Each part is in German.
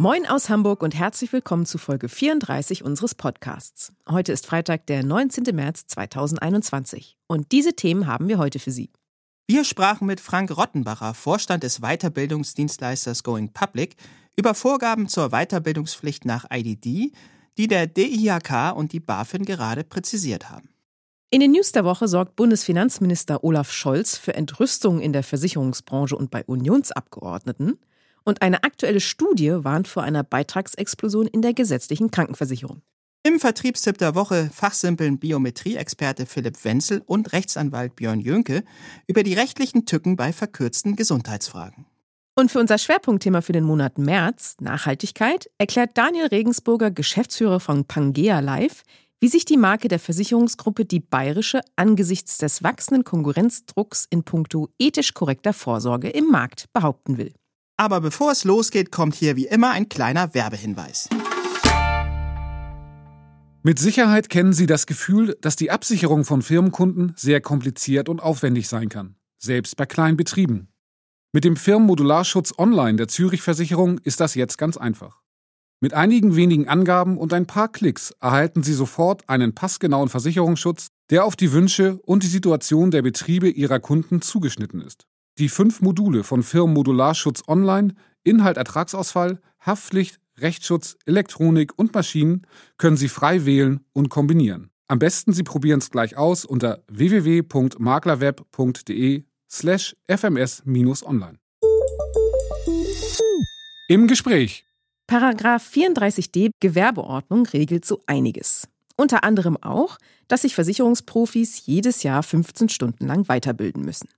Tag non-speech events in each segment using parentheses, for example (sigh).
Moin aus Hamburg und herzlich willkommen zu Folge 34 unseres Podcasts. Heute ist Freitag, der 19. März 2021. Und diese Themen haben wir heute für Sie. Wir sprachen mit Frank Rottenbacher, Vorstand des Weiterbildungsdienstleisters Going Public, über Vorgaben zur Weiterbildungspflicht nach IDD, die der DIHK und die BaFin gerade präzisiert haben. In den News der Woche sorgt Bundesfinanzminister Olaf Scholz für Entrüstung in der Versicherungsbranche und bei Unionsabgeordneten. Und eine aktuelle Studie warnt vor einer Beitragsexplosion in der gesetzlichen Krankenversicherung. Im Vertriebstipp der Woche fachsimpeln Biometrieexperte Philipp Wenzel und Rechtsanwalt Björn Jönke über die rechtlichen Tücken bei verkürzten Gesundheitsfragen. Und für unser Schwerpunktthema für den Monat März, Nachhaltigkeit, erklärt Daniel Regensburger, Geschäftsführer von Pangea Live, wie sich die Marke der Versicherungsgruppe Die Bayerische angesichts des wachsenden Konkurrenzdrucks in puncto ethisch korrekter Vorsorge im Markt behaupten will. Aber bevor es losgeht, kommt hier wie immer ein kleiner Werbehinweis. Mit Sicherheit kennen Sie das Gefühl, dass die Absicherung von Firmenkunden sehr kompliziert und aufwendig sein kann, selbst bei kleinen Betrieben. Mit dem Firmenmodularschutz Online der Zürich Versicherung ist das jetzt ganz einfach. Mit einigen wenigen Angaben und ein paar Klicks erhalten Sie sofort einen passgenauen Versicherungsschutz, der auf die Wünsche und die Situation der Betriebe Ihrer Kunden zugeschnitten ist. Die fünf Module von Firmen Modularschutz Online, Inhalt Ertragsausfall, Haftpflicht, Rechtsschutz, Elektronik und Maschinen können Sie frei wählen und kombinieren. Am besten Sie probieren es gleich aus unter www.maklerweb.de slash fms-online. Im Gespräch. Paragraph 34d Gewerbeordnung regelt so einiges. Unter anderem auch, dass sich Versicherungsprofis jedes Jahr 15 Stunden lang weiterbilden müssen.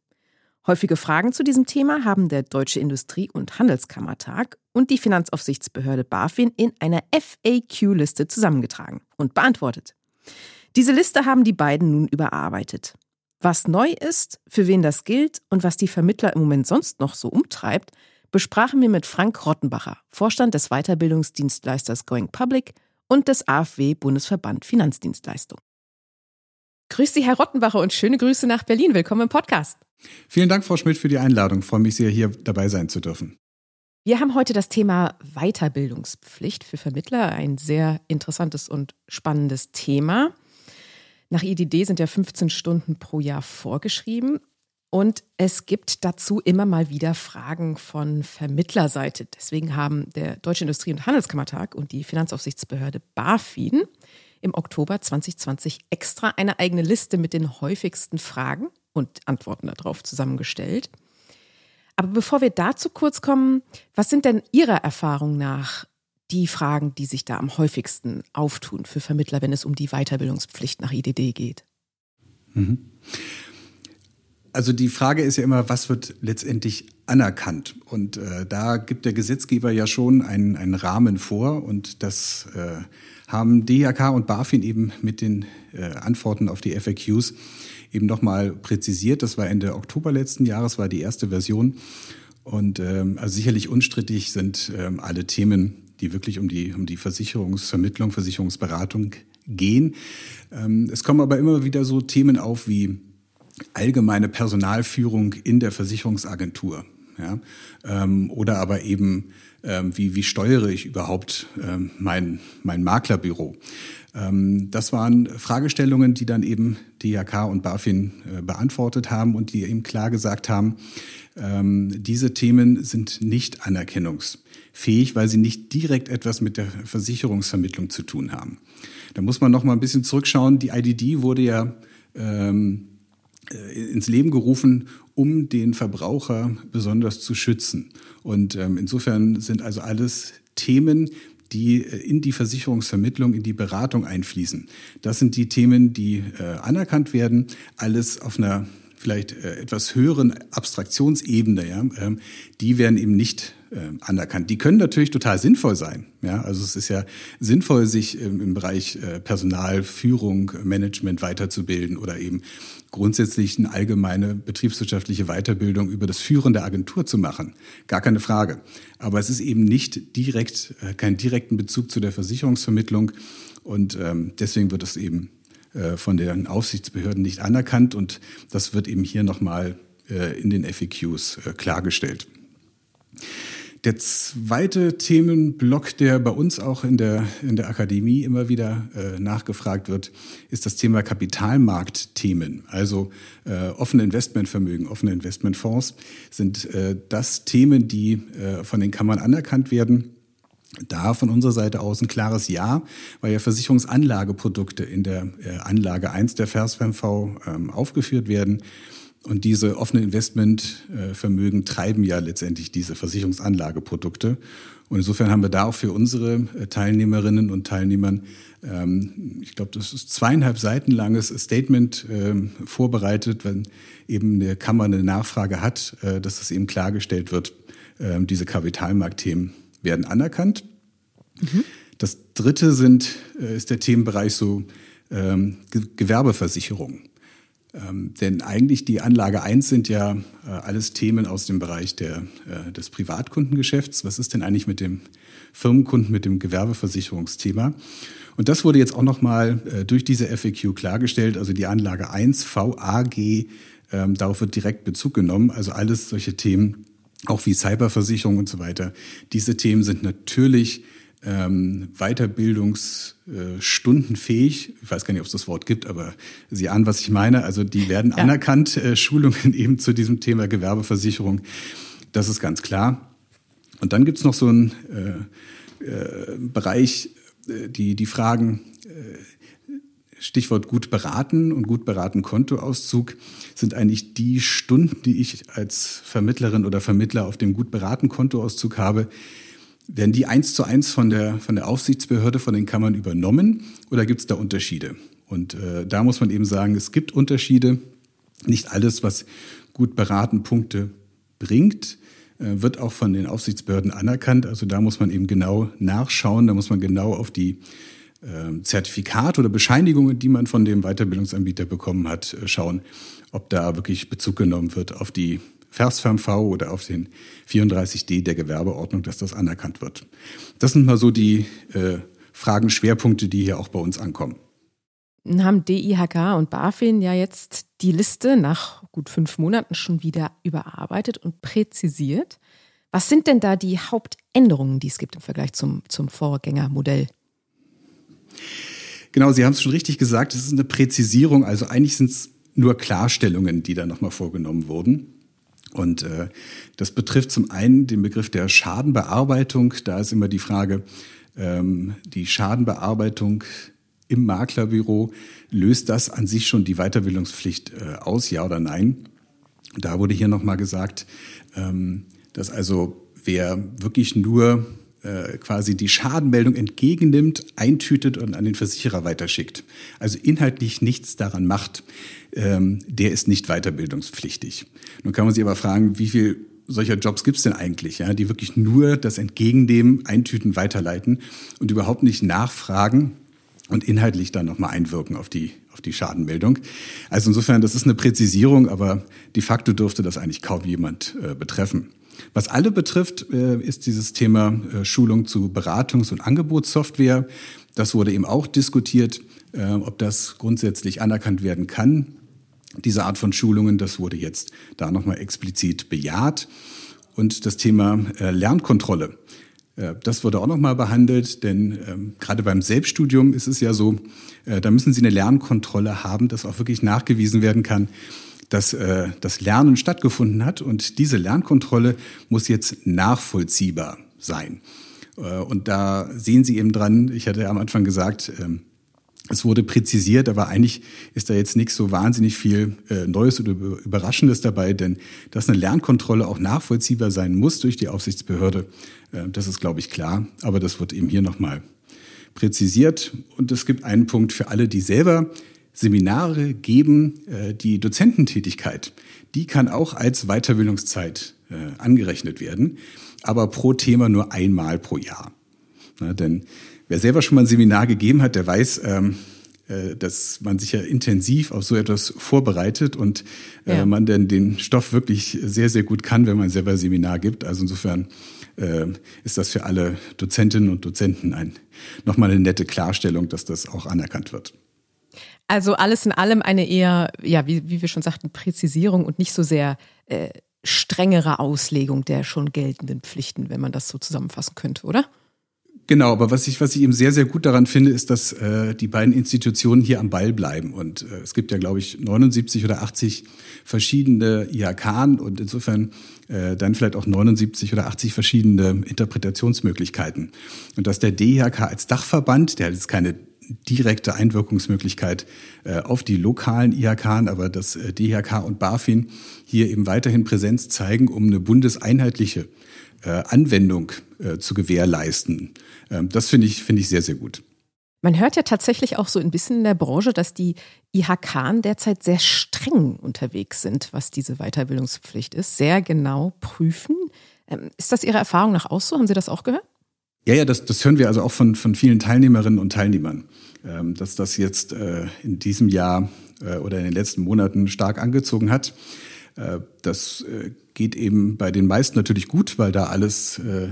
Häufige Fragen zu diesem Thema haben der Deutsche Industrie- und Handelskammertag und die Finanzaufsichtsbehörde BaFin in einer FAQ-Liste zusammengetragen und beantwortet. Diese Liste haben die beiden nun überarbeitet. Was neu ist, für wen das gilt und was die Vermittler im Moment sonst noch so umtreibt, besprachen wir mit Frank Rottenbacher, Vorstand des Weiterbildungsdienstleisters Going Public und des AfW Bundesverband Finanzdienstleistung. Grüß Sie, Herr Rottenbacher, und schöne Grüße nach Berlin. Willkommen im Podcast. Vielen Dank, Frau Schmidt, für die Einladung. Ich freue mich sehr, hier dabei sein zu dürfen. Wir haben heute das Thema Weiterbildungspflicht für Vermittler, ein sehr interessantes und spannendes Thema. Nach IDD sind ja 15 Stunden pro Jahr vorgeschrieben. Und es gibt dazu immer mal wieder Fragen von Vermittlerseite. Deswegen haben der Deutsche Industrie- und Handelskammertag und die Finanzaufsichtsbehörde BaFin im Oktober 2020 extra eine eigene Liste mit den häufigsten Fragen und Antworten darauf zusammengestellt. Aber bevor wir dazu kurz kommen, was sind denn Ihrer Erfahrung nach die Fragen, die sich da am häufigsten auftun für Vermittler, wenn es um die Weiterbildungspflicht nach IDD geht? Mhm. Also die Frage ist ja immer, was wird letztendlich anerkannt? Und äh, da gibt der Gesetzgeber ja schon einen, einen Rahmen vor und das äh, haben DHK und BaFin eben mit den äh, Antworten auf die FAQs eben nochmal präzisiert. Das war Ende Oktober letzten Jahres, war die erste Version. Und ähm, also sicherlich unstrittig sind ähm, alle Themen, die wirklich um die, um die Versicherungsvermittlung, Versicherungsberatung gehen. Ähm, es kommen aber immer wieder so Themen auf wie allgemeine Personalführung in der Versicherungsagentur. Ja? Ähm, oder aber eben, ähm, wie, wie steuere ich überhaupt ähm, mein, mein Maklerbüro? Ähm, das waren Fragestellungen, die dann eben DHK und BaFin äh, beantwortet haben und die eben klar gesagt haben, ähm, diese Themen sind nicht anerkennungsfähig, weil sie nicht direkt etwas mit der Versicherungsvermittlung zu tun haben. Da muss man noch mal ein bisschen zurückschauen. Die IDD wurde ja ähm, äh, ins Leben gerufen, um den Verbraucher besonders zu schützen. Und insofern sind also alles Themen, die äh, in die Versicherungsvermittlung, in die Beratung einfließen. Das sind die Themen, die äh, anerkannt werden, alles auf einer vielleicht äh, etwas höheren Abstraktionsebene, ja, ähm, die werden eben nicht äh, anerkannt. Die können natürlich total sinnvoll sein. Ja, also es ist ja sinnvoll, sich ähm, im Bereich äh, Personalführung, Management weiterzubilden oder eben grundsätzlich eine allgemeine betriebswirtschaftliche Weiterbildung über das Führen der Agentur zu machen. Gar keine Frage. Aber es ist eben nicht direkt, keinen direkten Bezug zu der Versicherungsvermittlung und ähm, deswegen wird es eben von den Aufsichtsbehörden nicht anerkannt und das wird eben hier nochmal äh, in den FAQs äh, klargestellt. Der zweite Themenblock, der bei uns auch in der, in der Akademie immer wieder äh, nachgefragt wird, ist das Thema Kapitalmarktthemen. Also äh, offene Investmentvermögen, offene Investmentfonds sind äh, das Themen, die äh, von den Kammern anerkannt werden. Da von unserer Seite aus ein klares Ja, weil ja Versicherungsanlageprodukte in der äh, Anlage 1 der VersVMV ähm, aufgeführt werden. Und diese offenen Investmentvermögen treiben ja letztendlich diese Versicherungsanlageprodukte. Und insofern haben wir da auch für unsere äh, Teilnehmerinnen und Teilnehmern, ähm, ich glaube, das ist zweieinhalb Seiten langes Statement ähm, vorbereitet, wenn eben eine Kammer eine Nachfrage hat, äh, dass das eben klargestellt wird, diese Kapitalmarktthemen werden anerkannt. Mhm. Das dritte sind, äh, ist der Themenbereich so Gewerbeversicherung. Ähm, denn eigentlich die Anlage 1 sind ja äh, alles Themen aus dem Bereich der, äh, des Privatkundengeschäfts. Was ist denn eigentlich mit dem Firmenkunden, mit dem Gewerbeversicherungsthema? Und das wurde jetzt auch nochmal äh, durch diese FAQ klargestellt. Also die Anlage 1 VAG, ähm, darauf wird direkt Bezug genommen. Also alles solche Themen, auch wie Cyberversicherung und so weiter. Diese Themen sind natürlich ähm, Weiterbildungsstundenfähig. Ich weiß gar nicht, ob es das Wort gibt, aber Sie ahnen, was ich meine. Also die werden ja. anerkannt, äh, Schulungen (laughs) eben zu diesem Thema Gewerbeversicherung. Das ist ganz klar. Und dann gibt's noch so einen äh, äh, Bereich, äh, die, die Fragen, äh, Stichwort gut beraten und gut beraten Kontoauszug sind eigentlich die Stunden, die ich als Vermittlerin oder Vermittler auf dem gut beraten Kontoauszug habe, werden die eins zu eins von der, von der Aufsichtsbehörde, von den Kammern übernommen oder gibt es da Unterschiede? Und äh, da muss man eben sagen, es gibt Unterschiede. Nicht alles, was gut beraten Punkte bringt, äh, wird auch von den Aufsichtsbehörden anerkannt. Also da muss man eben genau nachschauen, da muss man genau auf die äh, Zertifikate oder Bescheinigungen, die man von dem Weiterbildungsanbieter bekommen hat, äh, schauen, ob da wirklich Bezug genommen wird auf die VersVMV oder auf den 34d der Gewerbeordnung, dass das anerkannt wird. Das sind mal so die äh, Fragen, Schwerpunkte, die hier auch bei uns ankommen. Haben DIHK und BaFin ja jetzt die Liste nach gut fünf Monaten schon wieder überarbeitet und präzisiert. Was sind denn da die Hauptänderungen, die es gibt im Vergleich zum, zum Vorgängermodell? Genau, Sie haben es schon richtig gesagt, es ist eine Präzisierung, also eigentlich sind es nur Klarstellungen, die da nochmal vorgenommen wurden. Und äh, das betrifft zum einen den Begriff der Schadenbearbeitung. Da ist immer die Frage, ähm, die Schadenbearbeitung im Maklerbüro, löst das an sich schon die Weiterbildungspflicht äh, aus, ja oder nein? Da wurde hier nochmal gesagt, ähm, dass also wer wirklich nur äh, quasi die Schadenmeldung entgegennimmt, eintütet und an den Versicherer weiterschickt, also inhaltlich nichts daran macht, ähm, der ist nicht weiterbildungspflichtig. Nun kann man sich aber fragen, wie viel solcher Jobs gibt es denn eigentlich, ja, die wirklich nur das Entgegennehmen, Eintüten, Weiterleiten und überhaupt nicht nachfragen und inhaltlich dann nochmal einwirken auf die, auf die Schadenmeldung. Also insofern, das ist eine Präzisierung, aber de facto dürfte das eigentlich kaum jemand äh, betreffen. Was alle betrifft, äh, ist dieses Thema äh, Schulung zu Beratungs- und Angebotssoftware. Das wurde eben auch diskutiert, äh, ob das grundsätzlich anerkannt werden kann. Diese Art von Schulungen, das wurde jetzt da nochmal explizit bejaht. Und das Thema Lernkontrolle. Das wurde auch nochmal behandelt, denn ähm, gerade beim Selbststudium ist es ja so, da müssen Sie eine Lernkontrolle haben, dass auch wirklich nachgewiesen werden kann, dass äh, das Lernen stattgefunden hat und diese Lernkontrolle muss jetzt nachvollziehbar sein. Äh, und da sehen Sie eben dran, ich hatte am Anfang gesagt, äh, es wurde präzisiert, aber eigentlich ist da jetzt nichts so wahnsinnig viel äh, Neues oder Überraschendes dabei, denn dass eine Lernkontrolle auch nachvollziehbar sein muss durch die Aufsichtsbehörde, äh, das ist, glaube ich, klar. Aber das wird eben hier nochmal präzisiert. Und es gibt einen Punkt für alle, die selber Seminare geben, äh, die Dozententätigkeit, die kann auch als Weiterbildungszeit äh, angerechnet werden, aber pro Thema nur einmal pro Jahr. Na, denn wer selber schon mal ein Seminar gegeben hat, der weiß, ähm, äh, dass man sich ja intensiv auf so etwas vorbereitet und äh, ja. man dann den Stoff wirklich sehr, sehr gut kann, wenn man selber Seminar gibt. Also insofern äh, ist das für alle Dozentinnen und Dozenten ein, nochmal eine nette Klarstellung, dass das auch anerkannt wird. Also alles in allem eine eher, ja, wie, wie wir schon sagten, Präzisierung und nicht so sehr äh, strengere Auslegung der schon geltenden Pflichten, wenn man das so zusammenfassen könnte, oder? Genau, aber was ich, was ich eben sehr, sehr gut daran finde, ist, dass äh, die beiden Institutionen hier am Ball bleiben. Und äh, es gibt ja, glaube ich, 79 oder 80 verschiedene IHK und insofern äh, dann vielleicht auch 79 oder 80 verschiedene Interpretationsmöglichkeiten. Und dass der DIHK als Dachverband, der jetzt keine direkte Einwirkungsmöglichkeit äh, auf die lokalen IHK, aber dass äh, DIHK und BaFin hier eben weiterhin Präsenz zeigen, um eine bundeseinheitliche äh, Anwendung zu gewährleisten. Ähm, das finde ich, finde ich sehr, sehr gut. Man hört ja tatsächlich auch so ein bisschen in der Branche, dass die IHK derzeit sehr streng unterwegs sind, was diese Weiterbildungspflicht ist, sehr genau prüfen. Ähm, ist das Ihrer Erfahrung nach auch so? Haben Sie das auch gehört? Ja, ja, das, das hören wir also auch von, von vielen Teilnehmerinnen und Teilnehmern, ähm, dass das jetzt äh, in diesem Jahr äh, oder in den letzten Monaten stark angezogen hat. Äh, das äh, geht eben bei den meisten natürlich gut, weil da alles äh,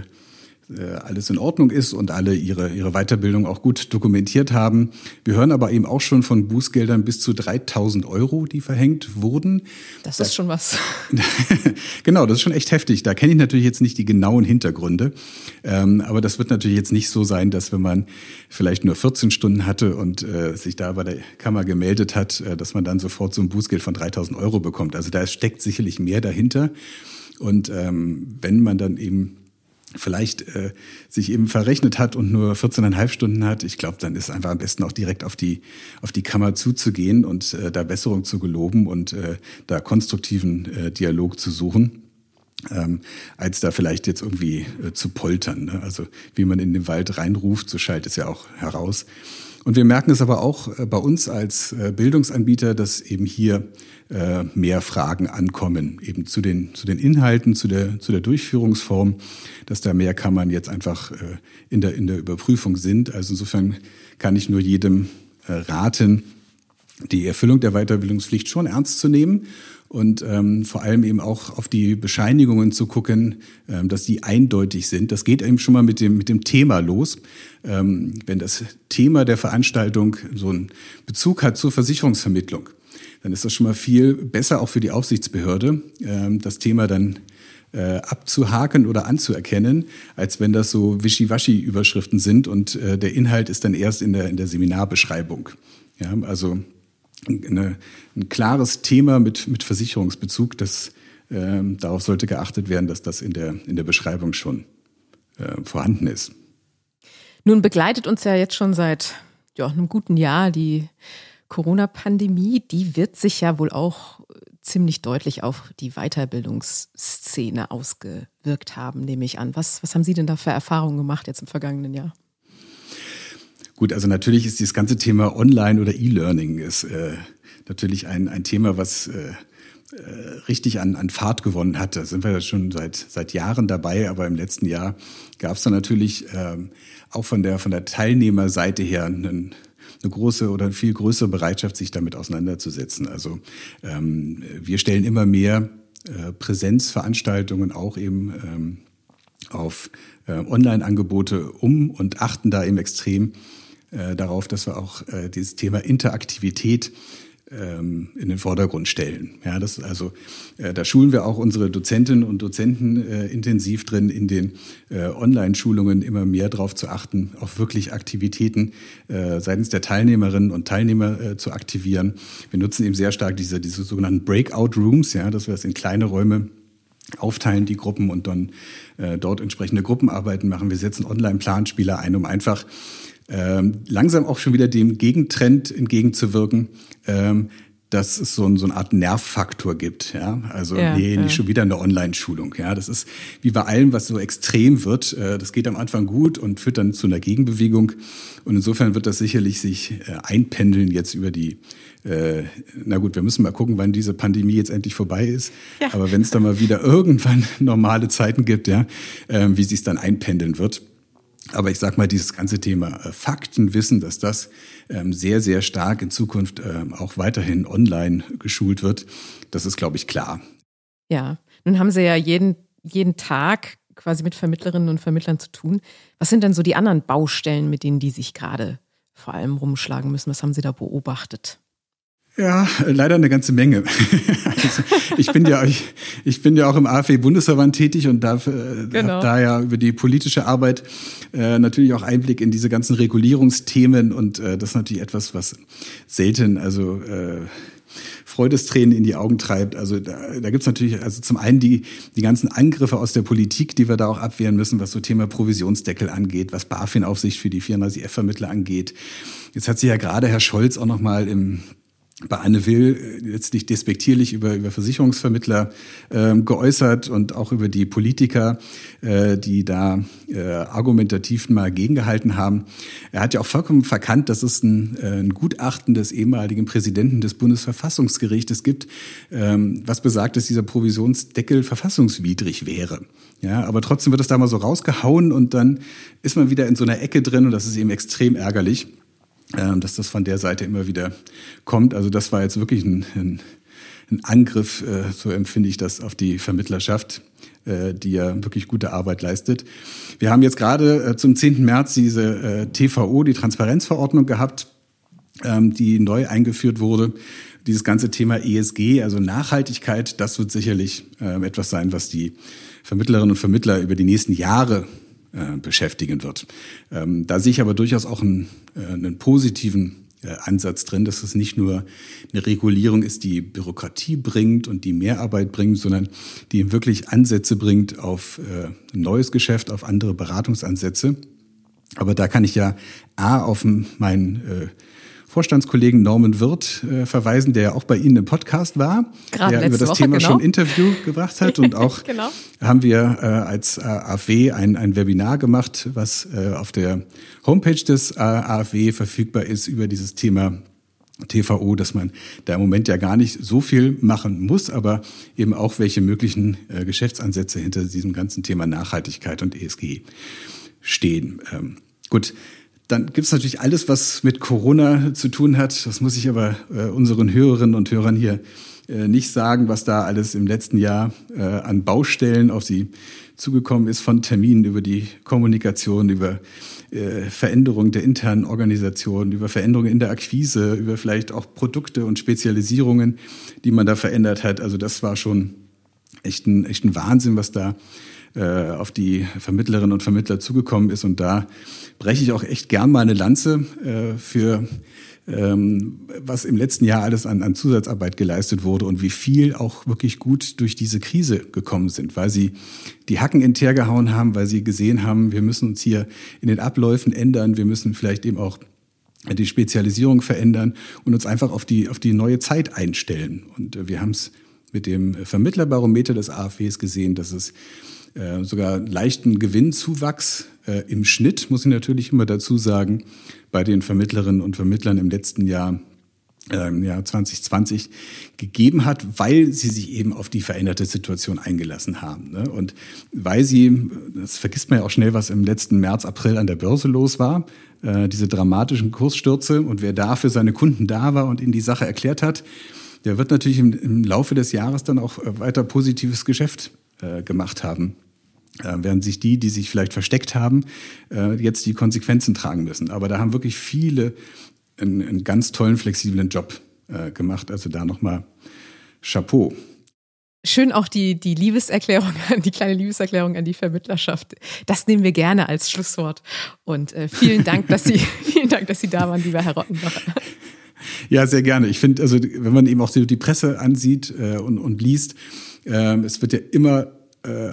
alles in Ordnung ist und alle ihre, ihre Weiterbildung auch gut dokumentiert haben. Wir hören aber eben auch schon von Bußgeldern bis zu 3000 Euro, die verhängt wurden. Das ist schon was. (laughs) genau, das ist schon echt heftig. Da kenne ich natürlich jetzt nicht die genauen Hintergründe. Ähm, aber das wird natürlich jetzt nicht so sein, dass wenn man vielleicht nur 14 Stunden hatte und äh, sich da bei der Kammer gemeldet hat, äh, dass man dann sofort so ein Bußgeld von 3000 Euro bekommt. Also da steckt sicherlich mehr dahinter. Und ähm, wenn man dann eben vielleicht äh, sich eben verrechnet hat und nur 14,5 Stunden hat, ich glaube, dann ist einfach am besten auch direkt auf die, auf die Kammer zuzugehen und äh, da Besserung zu geloben und äh, da konstruktiven äh, Dialog zu suchen. Ähm, als da vielleicht jetzt irgendwie äh, zu poltern. Ne? Also wie man in den Wald reinruft, so schallt es ja auch heraus. Und wir merken es aber auch äh, bei uns als äh, Bildungsanbieter, dass eben hier äh, mehr Fragen ankommen, eben zu den, zu den Inhalten, zu der, zu der Durchführungsform, dass da mehr Kammern jetzt einfach in, der, in der Überprüfung sind. Also insofern kann ich nur jedem raten, die Erfüllung der Weiterbildungspflicht schon ernst zu nehmen und ähm, vor allem eben auch auf die Bescheinigungen zu gucken, ähm, dass die eindeutig sind. Das geht eben schon mal mit dem, mit dem Thema los. Ähm, wenn das Thema der Veranstaltung so einen Bezug hat zur Versicherungsvermittlung, dann ist das schon mal viel besser auch für die Aufsichtsbehörde, äh, das Thema dann äh, abzuhaken oder anzuerkennen, als wenn das so Wischiwaschi-Überschriften sind und äh, der Inhalt ist dann erst in der, in der Seminarbeschreibung. Ja, also eine, ein klares Thema mit, mit Versicherungsbezug, das, äh, darauf sollte geachtet werden, dass das in der, in der Beschreibung schon äh, vorhanden ist. Nun begleitet uns ja jetzt schon seit ja, einem guten Jahr die Corona-Pandemie, die wird sich ja wohl auch ziemlich deutlich auf die Weiterbildungsszene ausgewirkt haben, nehme ich an. Was, was haben Sie denn da für Erfahrungen gemacht jetzt im vergangenen Jahr? Gut, also natürlich ist dieses ganze Thema Online oder E-Learning ist äh, natürlich ein, ein Thema, was äh, äh richtig an, an Fahrt gewonnen hat. Da sind wir ja schon seit, seit Jahren dabei, aber im letzten Jahr gab es da natürlich ähm, auch von der, von der Teilnehmerseite her einen, eine große oder viel größere Bereitschaft, sich damit auseinanderzusetzen. Also ähm, wir stellen immer mehr äh, Präsenzveranstaltungen auch eben ähm, auf äh, Online-Angebote um und achten da eben extrem äh, darauf, dass wir auch äh, dieses Thema Interaktivität ähm, in den Vordergrund stellen. Ja, das also äh, da schulen wir auch unsere Dozentinnen und Dozenten äh, intensiv drin, in den äh, Online-Schulungen immer mehr darauf zu achten, auf wirklich Aktivitäten seitens der Teilnehmerinnen und Teilnehmer zu aktivieren. Wir nutzen eben sehr stark diese diese sogenannten Breakout Rooms, ja, dass wir es in kleine Räume aufteilen die Gruppen und dann äh, dort entsprechende Gruppenarbeiten machen. Wir setzen Online-Planspieler ein, um einfach ähm, langsam auch schon wieder dem Gegentrend entgegenzuwirken, ähm, dass es so, ein, so eine Art Nervfaktor gibt. Ja? Also ja, nee, nicht ja. schon wieder eine Online-Schulung. Ja? Das ist wie bei allem, was so extrem wird. Äh, das geht am Anfang gut und führt dann zu einer Gegenbewegung. Und insofern wird das sicherlich sich äh, einpendeln jetzt über die äh, na gut, wir müssen mal gucken, wann diese Pandemie jetzt endlich vorbei ist. Ja. Aber wenn es dann mal wieder (laughs) irgendwann normale Zeiten gibt, ja, äh, wie sich es dann einpendeln wird. Aber ich sag mal, dieses ganze Thema äh, Faktenwissen, dass das ähm, sehr, sehr stark in Zukunft ähm, auch weiterhin online geschult wird, das ist, glaube ich, klar. Ja, nun haben Sie ja jeden, jeden Tag quasi mit Vermittlerinnen und Vermittlern zu tun. Was sind denn so die anderen Baustellen, mit denen die sich gerade vor allem rumschlagen müssen? Was haben Sie da beobachtet? Ja, leider eine ganze Menge. (laughs) also ich bin ja ich, ich bin ja auch im AfW-Bundesverband tätig und darf äh, Genau. da ja über die politische Arbeit äh, natürlich auch Einblick in diese ganzen Regulierungsthemen und äh, das ist natürlich etwas, was selten also äh, Freudestränen in die Augen treibt. Also da, da gibt's natürlich also zum einen die, die ganzen Angriffe aus der Politik, die wir da auch abwehren müssen, was so Thema Provisionsdeckel angeht, was BaFin-Aufsicht für die 34F-Vermittler angeht. Jetzt hat sich ja gerade Herr Scholz auch noch mal im bei Anne Will äh, letztlich despektierlich über, über Versicherungsvermittler ähm, geäußert und auch über die Politiker, äh, die da äh, argumentativ mal gegengehalten haben. Er hat ja auch vollkommen verkannt, dass es ein, äh, ein Gutachten des ehemaligen Präsidenten des Bundesverfassungsgerichtes gibt, ähm, was besagt, dass dieser Provisionsdeckel verfassungswidrig wäre. Ja, aber trotzdem wird es da mal so rausgehauen und dann ist man wieder in so einer Ecke drin und das ist eben extrem ärgerlich dass das von der Seite immer wieder kommt. Also das war jetzt wirklich ein, ein, ein Angriff, äh, so empfinde ich das, auf die Vermittlerschaft, äh, die ja wirklich gute Arbeit leistet. Wir haben jetzt gerade äh, zum 10. März diese äh, TVO, die Transparenzverordnung gehabt, ähm, die neu eingeführt wurde. Dieses ganze Thema ESG, also Nachhaltigkeit, das wird sicherlich äh, etwas sein, was die Vermittlerinnen und Vermittler über die nächsten Jahre äh, beschäftigen wird. Ähm, da sehe ich aber durchaus auch einen, äh, einen positiven äh, Ansatz drin, dass es nicht nur eine Regulierung ist, die Bürokratie bringt und die Mehrarbeit bringt, sondern die wirklich Ansätze bringt auf äh, ein neues Geschäft, auf andere Beratungsansätze. Aber da kann ich ja A auf meinen äh, Vorstandskollegen Norman Wirth äh, verweisen, der ja auch bei Ihnen im Podcast war, Gerade der über das Woche, Thema genau. schon ein Interview gebracht hat und (laughs) auch Genau. haben wir äh, als äh, AfW ein, ein Webinar gemacht, was äh, auf der Homepage des äh, AfW verfügbar ist über dieses Thema TVO, dass man da im Moment ja gar nicht so viel machen muss, aber eben auch welche möglichen äh, Geschäftsansätze hinter diesem ganzen Thema Nachhaltigkeit und ESG stehen. Ähm, gut, dann gibt's natürlich alles, was mit Corona zu tun hat. Das muss ich aber äh, unseren Hörerinnen und Hörern hier äh, nicht sagen, was da alles im letzten Jahr äh, an Baustellen auf sie zugekommen ist, von Terminen über die Kommunikation, über äh, Veränderung der internen Organisation, über Veränderungen in der Akquise, über vielleicht auch Produkte und Spezialisierungen, die man da verändert hat. Also das war schon echt ein, echt ein Wahnsinn, was da äh, auf die Vermittlerinnen und Vermittler zugekommen ist. Und da breche ich auch echt gern mal eine Lanze äh, für ähm, was im letzten Jahr alles an, an Zusatzarbeit geleistet wurde und wie viel auch wirklich gut durch diese Krise gekommen sind, weil sie die Hacken in Teer gehauen haben, weil sie gesehen haben, wir müssen uns hier in den Abläufen ändern, wir müssen vielleicht eben auch die Spezialisierung verändern und uns einfach auf die, auf die neue Zeit einstellen. Und äh, wir haben es mit dem Vermittlerbarometer des AfWs gesehen, dass es äh, sogar leichten Gewinnzuwachs äh, im Schnitt, muss ich natürlich immer dazu sagen, bei den Vermittlerinnen und Vermittlern im letzten Jahr im Jahr 2020 gegeben hat, weil sie sich eben auf die veränderte Situation eingelassen haben. Ne? Und weil sie, das vergisst man ja auch schnell, was im letzten März, April an der Börse los war, äh, diese dramatischen Kursstürze und wer da für seine Kunden da war und ihnen die Sache erklärt hat, der wird natürlich im, im Laufe des Jahres dann auch äh, weiter positives Geschäft äh, gemacht haben. Äh, während sich die, die sich vielleicht versteckt haben, äh, jetzt die Konsequenzen tragen müssen. Aber da haben wirklich viele einen, einen ganz tollen, flexiblen Job äh, gemacht. Also da nochmal Chapeau. Schön auch die, die Liebeserklärung, (laughs) die kleine Liebeserklärung an die Vermittlerschaft. Das nehmen wir gerne als Schlusswort. Und äh, vielen Dank, dass Sie, (laughs) (laughs) vielen Dank, dass Sie da waren, lieber Herr Rottenbacher. Ja, sehr gerne. Ich finde, also wenn man eben auch so die Presse ansieht äh, und, und liest, äh, es wird ja immer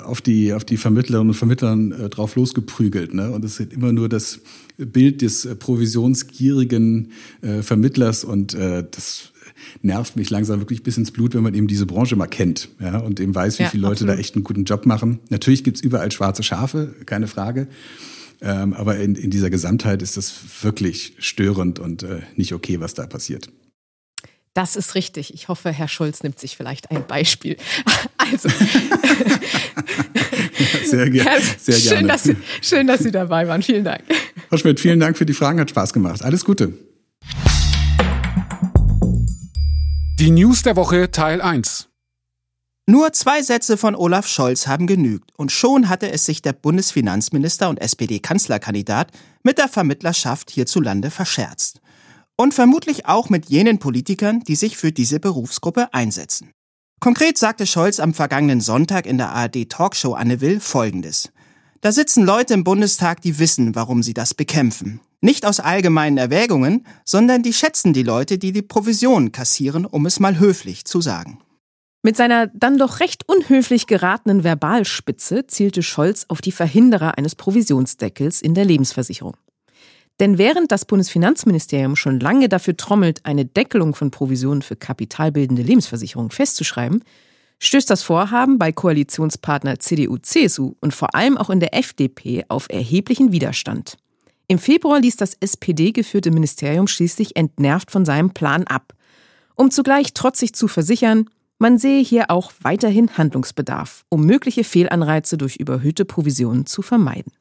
auf die auf die Vermittlerinnen und Vermittlern äh, drauf losgeprügelt, ne? Und es ist immer nur das Bild des äh, provisionsgierigen äh, Vermittlers und äh, das nervt mich langsam wirklich bis ins Blut, wenn man eben diese Branche mal kennt ja, und eben weiß, wie Ja, viele Leute absolut. da echt einen guten Job machen. Natürlich gibt's überall schwarze Schafe, keine Frage. Ähm, aber in, in dieser Gesamtheit ist das wirklich störend und äh, nicht okay, was da passiert. Das ist richtig. Ich hoffe, Herr Scholz nimmt sich vielleicht ein Beispiel. (laughs) Also, (laughs) Sehr, ge Herr, sehr schön, gerne. dass Sie, schön, dass Sie dabei waren. Vielen Dank. Frau Schmidt, vielen Dank für die Fragen, hat Spaß gemacht. Alles Gute. Die News der Woche Teil 1. Nur zwei Sätze von Olaf Scholz haben genügt und schon hatte es sich der Bundesfinanzminister und SPD-Kanzlerkandidat mit der Vermittlerschaft hierzulande verscherzt. Und vermutlich auch mit jenen Politikern, die sich für diese Berufsgruppe einsetzen. Konkret sagte Scholz am vergangenen Sonntag in der ARD-Talkshow Anne Will Folgendes. Da sitzen Leute im Bundestag, die wissen, warum sie das bekämpfen. Nicht aus allgemeinen Erwägungen, sondern die schätzen die Leute, die die Provisionen kassieren, um es mal höflich zu sagen. Mit seiner dann doch recht unhöflich geratenen Verbalspitze zielte Scholz auf die Verhinderer eines Provisionsdeckels in der Lebensversicherung. Denn während das Bundesfinanzministerium schon lange dafür trommelt, eine Deckelung von Provisionen für kapitalbildende Lebensversicherungen festzuschreiben, stößt das Vorhaben bei Koalitionspartner CDU, CSU und vor allem auch in der FDP auf erheblichen Widerstand. Im Februar ließ das SPD-geführte Ministerium schließlich entnervt von seinem Plan ab, um zugleich trotzig zu versichern, man sehe hier auch weiterhin Handlungsbedarf, um mögliche Fehlanreize durch überhöhte Provisionen zu vermeiden.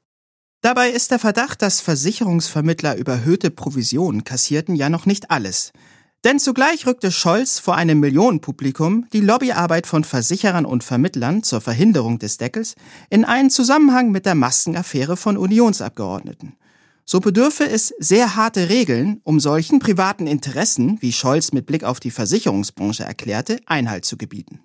Dabei ist der Verdacht, dass Versicherungsvermittler überhöhte Provisionen kassierten, ja noch nicht alles. Denn zugleich rückte Scholz vor einem Millionenpublikum die Lobbyarbeit von Versicherern und Vermittlern zur Verhinderung des Deckels in einen Zusammenhang mit der Maskenaffäre von Unionsabgeordneten. So bedürfe es sehr harte Regeln, um solchen privaten Interessen, wie Scholz mit Blick auf die Versicherungsbranche erklärte, Einhalt zu gebieten.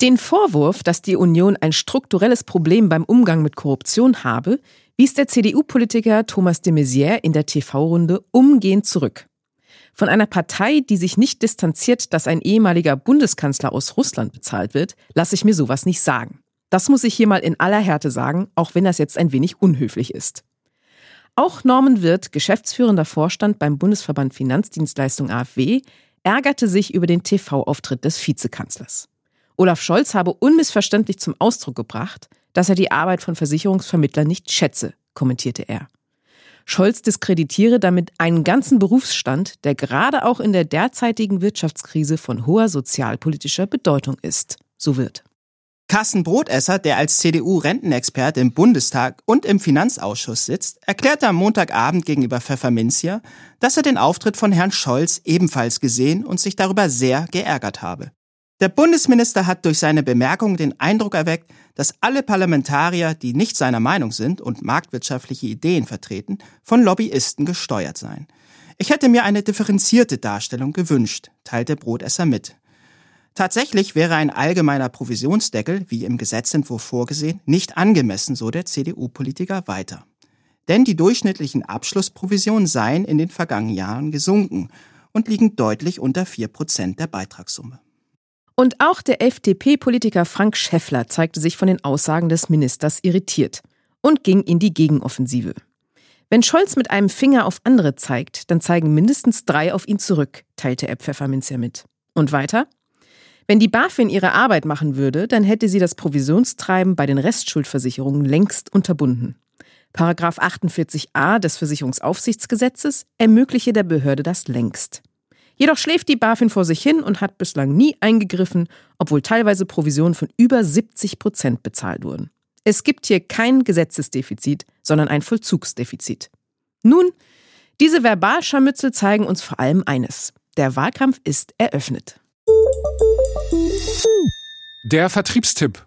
Den Vorwurf, dass die Union ein strukturelles Problem beim Umgang mit Korruption habe, wies der CDU-Politiker Thomas de Maizière in der TV-Runde umgehend zurück. Von einer Partei, die sich nicht distanziert, dass ein ehemaliger Bundeskanzler aus Russland bezahlt wird, lasse ich mir sowas nicht sagen. Das muss ich hier mal in aller Härte sagen, auch wenn das jetzt ein wenig unhöflich ist. Auch Norman Wirth, geschäftsführender Vorstand beim Bundesverband Finanzdienstleistung AfW, ärgerte sich über den TV-Auftritt des Vizekanzlers. Olaf Scholz habe unmissverständlich zum Ausdruck gebracht, dass er die Arbeit von Versicherungsvermittlern nicht schätze, kommentierte er. Scholz diskreditiere damit einen ganzen Berufsstand, der gerade auch in der derzeitigen Wirtschaftskrise von hoher sozialpolitischer Bedeutung ist, so wird. Carsten Brotesser, der als CDU-Rentenexperte im Bundestag und im Finanzausschuss sitzt, erklärte am Montagabend gegenüber Pfefferminzia, dass er den Auftritt von Herrn Scholz ebenfalls gesehen und sich darüber sehr geärgert habe. Der Bundesminister hat durch seine Bemerkung den Eindruck erweckt, dass alle Parlamentarier, die nicht seiner Meinung sind und marktwirtschaftliche Ideen vertreten, von Lobbyisten gesteuert seien. Ich hätte mir eine differenzierte Darstellung gewünscht, teilte Brotesser mit. Tatsächlich wäre ein allgemeiner Provisionsdeckel, wie im Gesetzentwurf vorgesehen, nicht angemessen, so der CDU-Politiker weiter. Denn die durchschnittlichen Abschlussprovisionen seien in den vergangenen Jahren gesunken und liegen deutlich unter 4% der Beitragssumme. Und auch der FDP-Politiker Frank Schäffler zeigte sich von den Aussagen des Ministers irritiert und ging in die Gegenoffensive. Wenn Scholz mit einem Finger auf andere zeigt, dann zeigen mindestens drei auf ihn zurück, teilte er Pfefferminzia mit. Und weiter? Wenn die BaFin ihre Arbeit machen würde, dann hätte sie das Provisionstreiben bei den Restschuldversicherungen längst unterbunden. Paragraph 48a des Versicherungsaufsichtsgesetzes ermögliche der Behörde das längst. Jedoch schläft die BaFin vor sich hin und hat bislang nie eingegriffen, obwohl teilweise Provisionen von über 70 Prozent bezahlt wurden. Es gibt hier kein Gesetzesdefizit, sondern ein Vollzugsdefizit. Nun, diese Verbalscharmützel zeigen uns vor allem eines. Der Wahlkampf ist eröffnet. Der Vertriebstipp.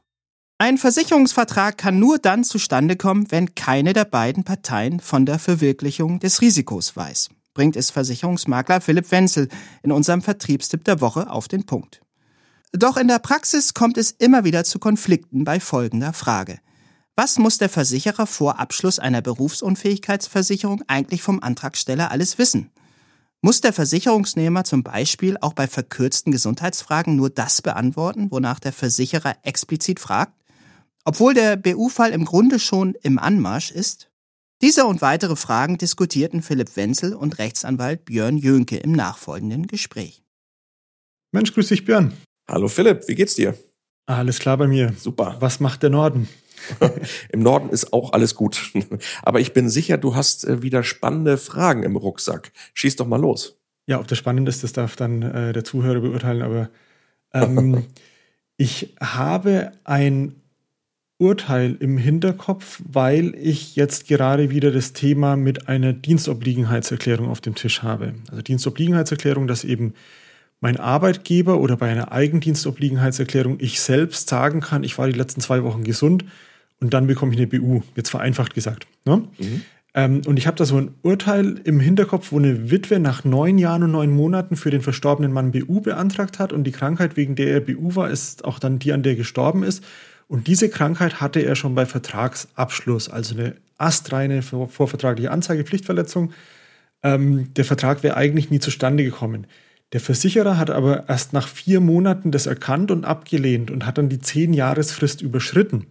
Ein Versicherungsvertrag kann nur dann zustande kommen, wenn keine der beiden Parteien von der Verwirklichung des Risikos weiß, bringt es Versicherungsmakler Philipp Wenzel in unserem Vertriebstipp der Woche auf den Punkt. Doch in der Praxis kommt es immer wieder zu Konflikten bei folgender Frage. Was muss der Versicherer vor Abschluss einer Berufsunfähigkeitsversicherung eigentlich vom Antragsteller alles wissen? Muss der Versicherungsnehmer zum Beispiel auch bei verkürzten Gesundheitsfragen nur das beantworten, wonach der Versicherer explizit fragt? Obwohl der BU-Fall im Grunde schon im Anmarsch ist? Diese und weitere Fragen diskutierten Philipp Wenzel und Rechtsanwalt Björn Jönke im nachfolgenden Gespräch. Mensch, grüß dich, Björn. Hallo Philipp, wie geht's dir? Alles klar bei mir. Super. Was macht der Norden? (laughs) Im Norden ist auch alles gut. (laughs) Aber ich bin sicher, du hast äh, wieder spannende Fragen im Rucksack. Schieß doch mal los. Ja, ob das spannend ist, das darf dann äh, der Zuhörer beurteilen. Aber ähm, (laughs) ich habe ein Urteil im Hinterkopf, weil ich jetzt gerade wieder das Thema mit einer Dienstobliegenheitserklärung auf dem Tisch habe. Also Dienstobliegenheitserklärung, dass eben mein Arbeitgeber oder bei einer Eigendienstobliegenheitserklärung ich selbst sagen kann, ich war die letzten zwei Wochen gesund und dann bekomme ich eine BU, jetzt vereinfacht gesagt. Ne? Mhm. Ähm, und ich habe da so ein Urteil im Hinterkopf, wo eine Witwe nach neun Jahren und neun Monaten für den verstorbenen Mann BU beantragt hat und die Krankheit, wegen der er BU war, ist auch dann die, an der er gestorben ist. Und diese Krankheit hatte er schon bei Vertragsabschluss, also eine astreine vorvertragliche Anzeigepflichtverletzung. Ähm, der Vertrag wäre eigentlich nie zustande gekommen. Der Versicherer hat aber erst nach vier Monaten das erkannt und abgelehnt und hat dann die zehn Jahresfrist überschritten.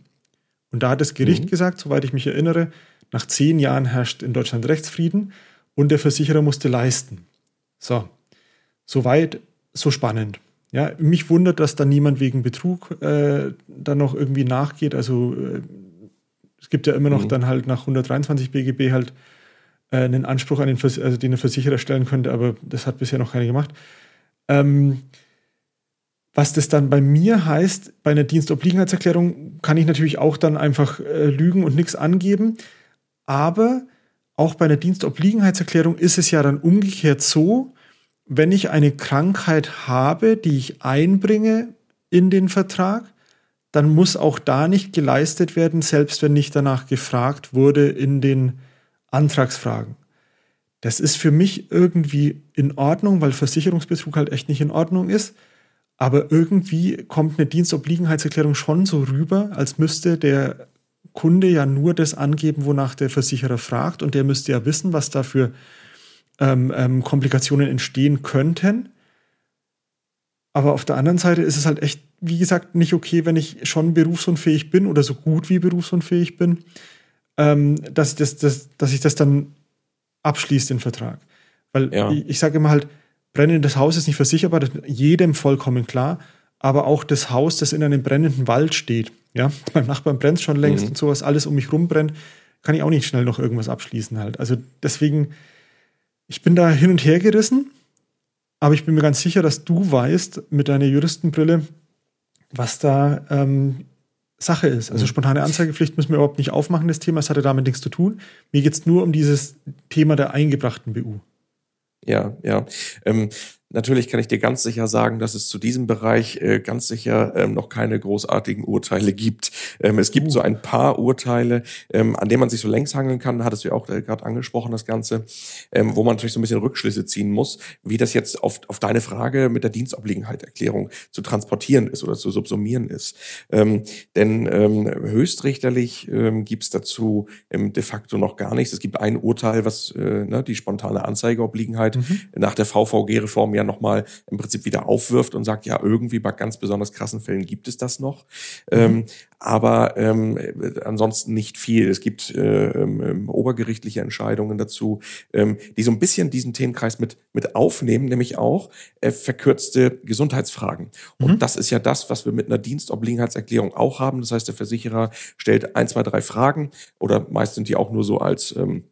Und da hat das Gericht mhm. gesagt, soweit ich mich erinnere, nach zehn Jahren herrscht in Deutschland Rechtsfrieden und der Versicherer musste leisten. So, soweit, so spannend. Ja, mich wundert, dass da niemand wegen Betrug äh, dann noch irgendwie nachgeht. Also äh, es gibt ja immer noch mhm. dann halt nach 123 BGB halt äh, einen Anspruch an den, Vers also den der Versicherer stellen könnte, aber das hat bisher noch keiner gemacht. Ähm, was das dann bei mir heißt, bei einer Dienstobliegenheitserklärung kann ich natürlich auch dann einfach äh, lügen und nichts angeben. Aber auch bei einer Dienstobliegenheitserklärung ist es ja dann umgekehrt so, wenn ich eine Krankheit habe, die ich einbringe in den Vertrag, dann muss auch da nicht geleistet werden, selbst wenn nicht danach gefragt wurde in den Antragsfragen. Das ist für mich irgendwie in Ordnung, weil Versicherungsbetrug halt echt nicht in Ordnung ist. Aber irgendwie kommt eine Dienstobliegenheitserklärung schon so rüber, als müsste der Kunde ja nur das angeben, wonach der Versicherer fragt. Und der müsste ja wissen, was da für ähm, ähm, Komplikationen entstehen könnten. Aber auf der anderen Seite ist es halt echt, wie gesagt, nicht okay, wenn ich schon berufsunfähig bin oder so gut wie berufsunfähig bin, ähm, dass, das, das, dass ich das dann abschließe, den Vertrag. Weil ja. ich, ich sage immer halt, brennendes Haus ist nicht versicherbar, das ist jedem vollkommen klar, aber auch das Haus, das in einem brennenden Wald steht, ja, (laughs) beim Nachbarn brennt schon längst mhm. und sowas, alles um mich rum brennt, kann ich auch nicht schnell noch irgendwas abschließen halt. Also deswegen, ich bin da hin und her gerissen, aber ich bin mir ganz sicher, dass du weißt mit deiner Juristenbrille, was da ähm, Sache ist. Also mhm. spontane Anzeigepflicht müssen wir überhaupt nicht aufmachen, das Thema. Es hatte damit nichts zu tun. Mir geht es nur um dieses Thema der eingebrachten BU. Ja, ja. Ähm, Natürlich kann ich dir ganz sicher sagen, dass es zu diesem Bereich äh, ganz sicher ähm, noch keine großartigen Urteile gibt. Ähm, es gibt uh. so ein paar Urteile, ähm, an denen man sich so längs hangeln kann, hattest du ja auch äh, gerade angesprochen, das Ganze, ähm, wo man natürlich so ein bisschen Rückschlüsse ziehen muss, wie das jetzt auf, auf deine Frage mit der Dienstobliegenheitserklärung zu transportieren ist oder zu subsumieren ist. Ähm, denn ähm, höchstrichterlich ähm, gibt es dazu ähm, de facto noch gar nichts. Es gibt ein Urteil, was äh, ne, die spontane Anzeigeobliegenheit mhm. nach der VVG-Reform ja nochmal im Prinzip wieder aufwirft und sagt, ja, irgendwie bei ganz besonders krassen Fällen gibt es das noch. Mhm. Ähm, aber ähm, ansonsten nicht viel. Es gibt äh, ähm, obergerichtliche Entscheidungen dazu, ähm, die so ein bisschen diesen Themenkreis mit, mit aufnehmen, nämlich auch äh, verkürzte Gesundheitsfragen. Und mhm. das ist ja das, was wir mit einer Dienstobliegenheitserklärung auch haben. Das heißt, der Versicherer stellt ein, zwei, drei Fragen oder meist sind die auch nur so als ähm,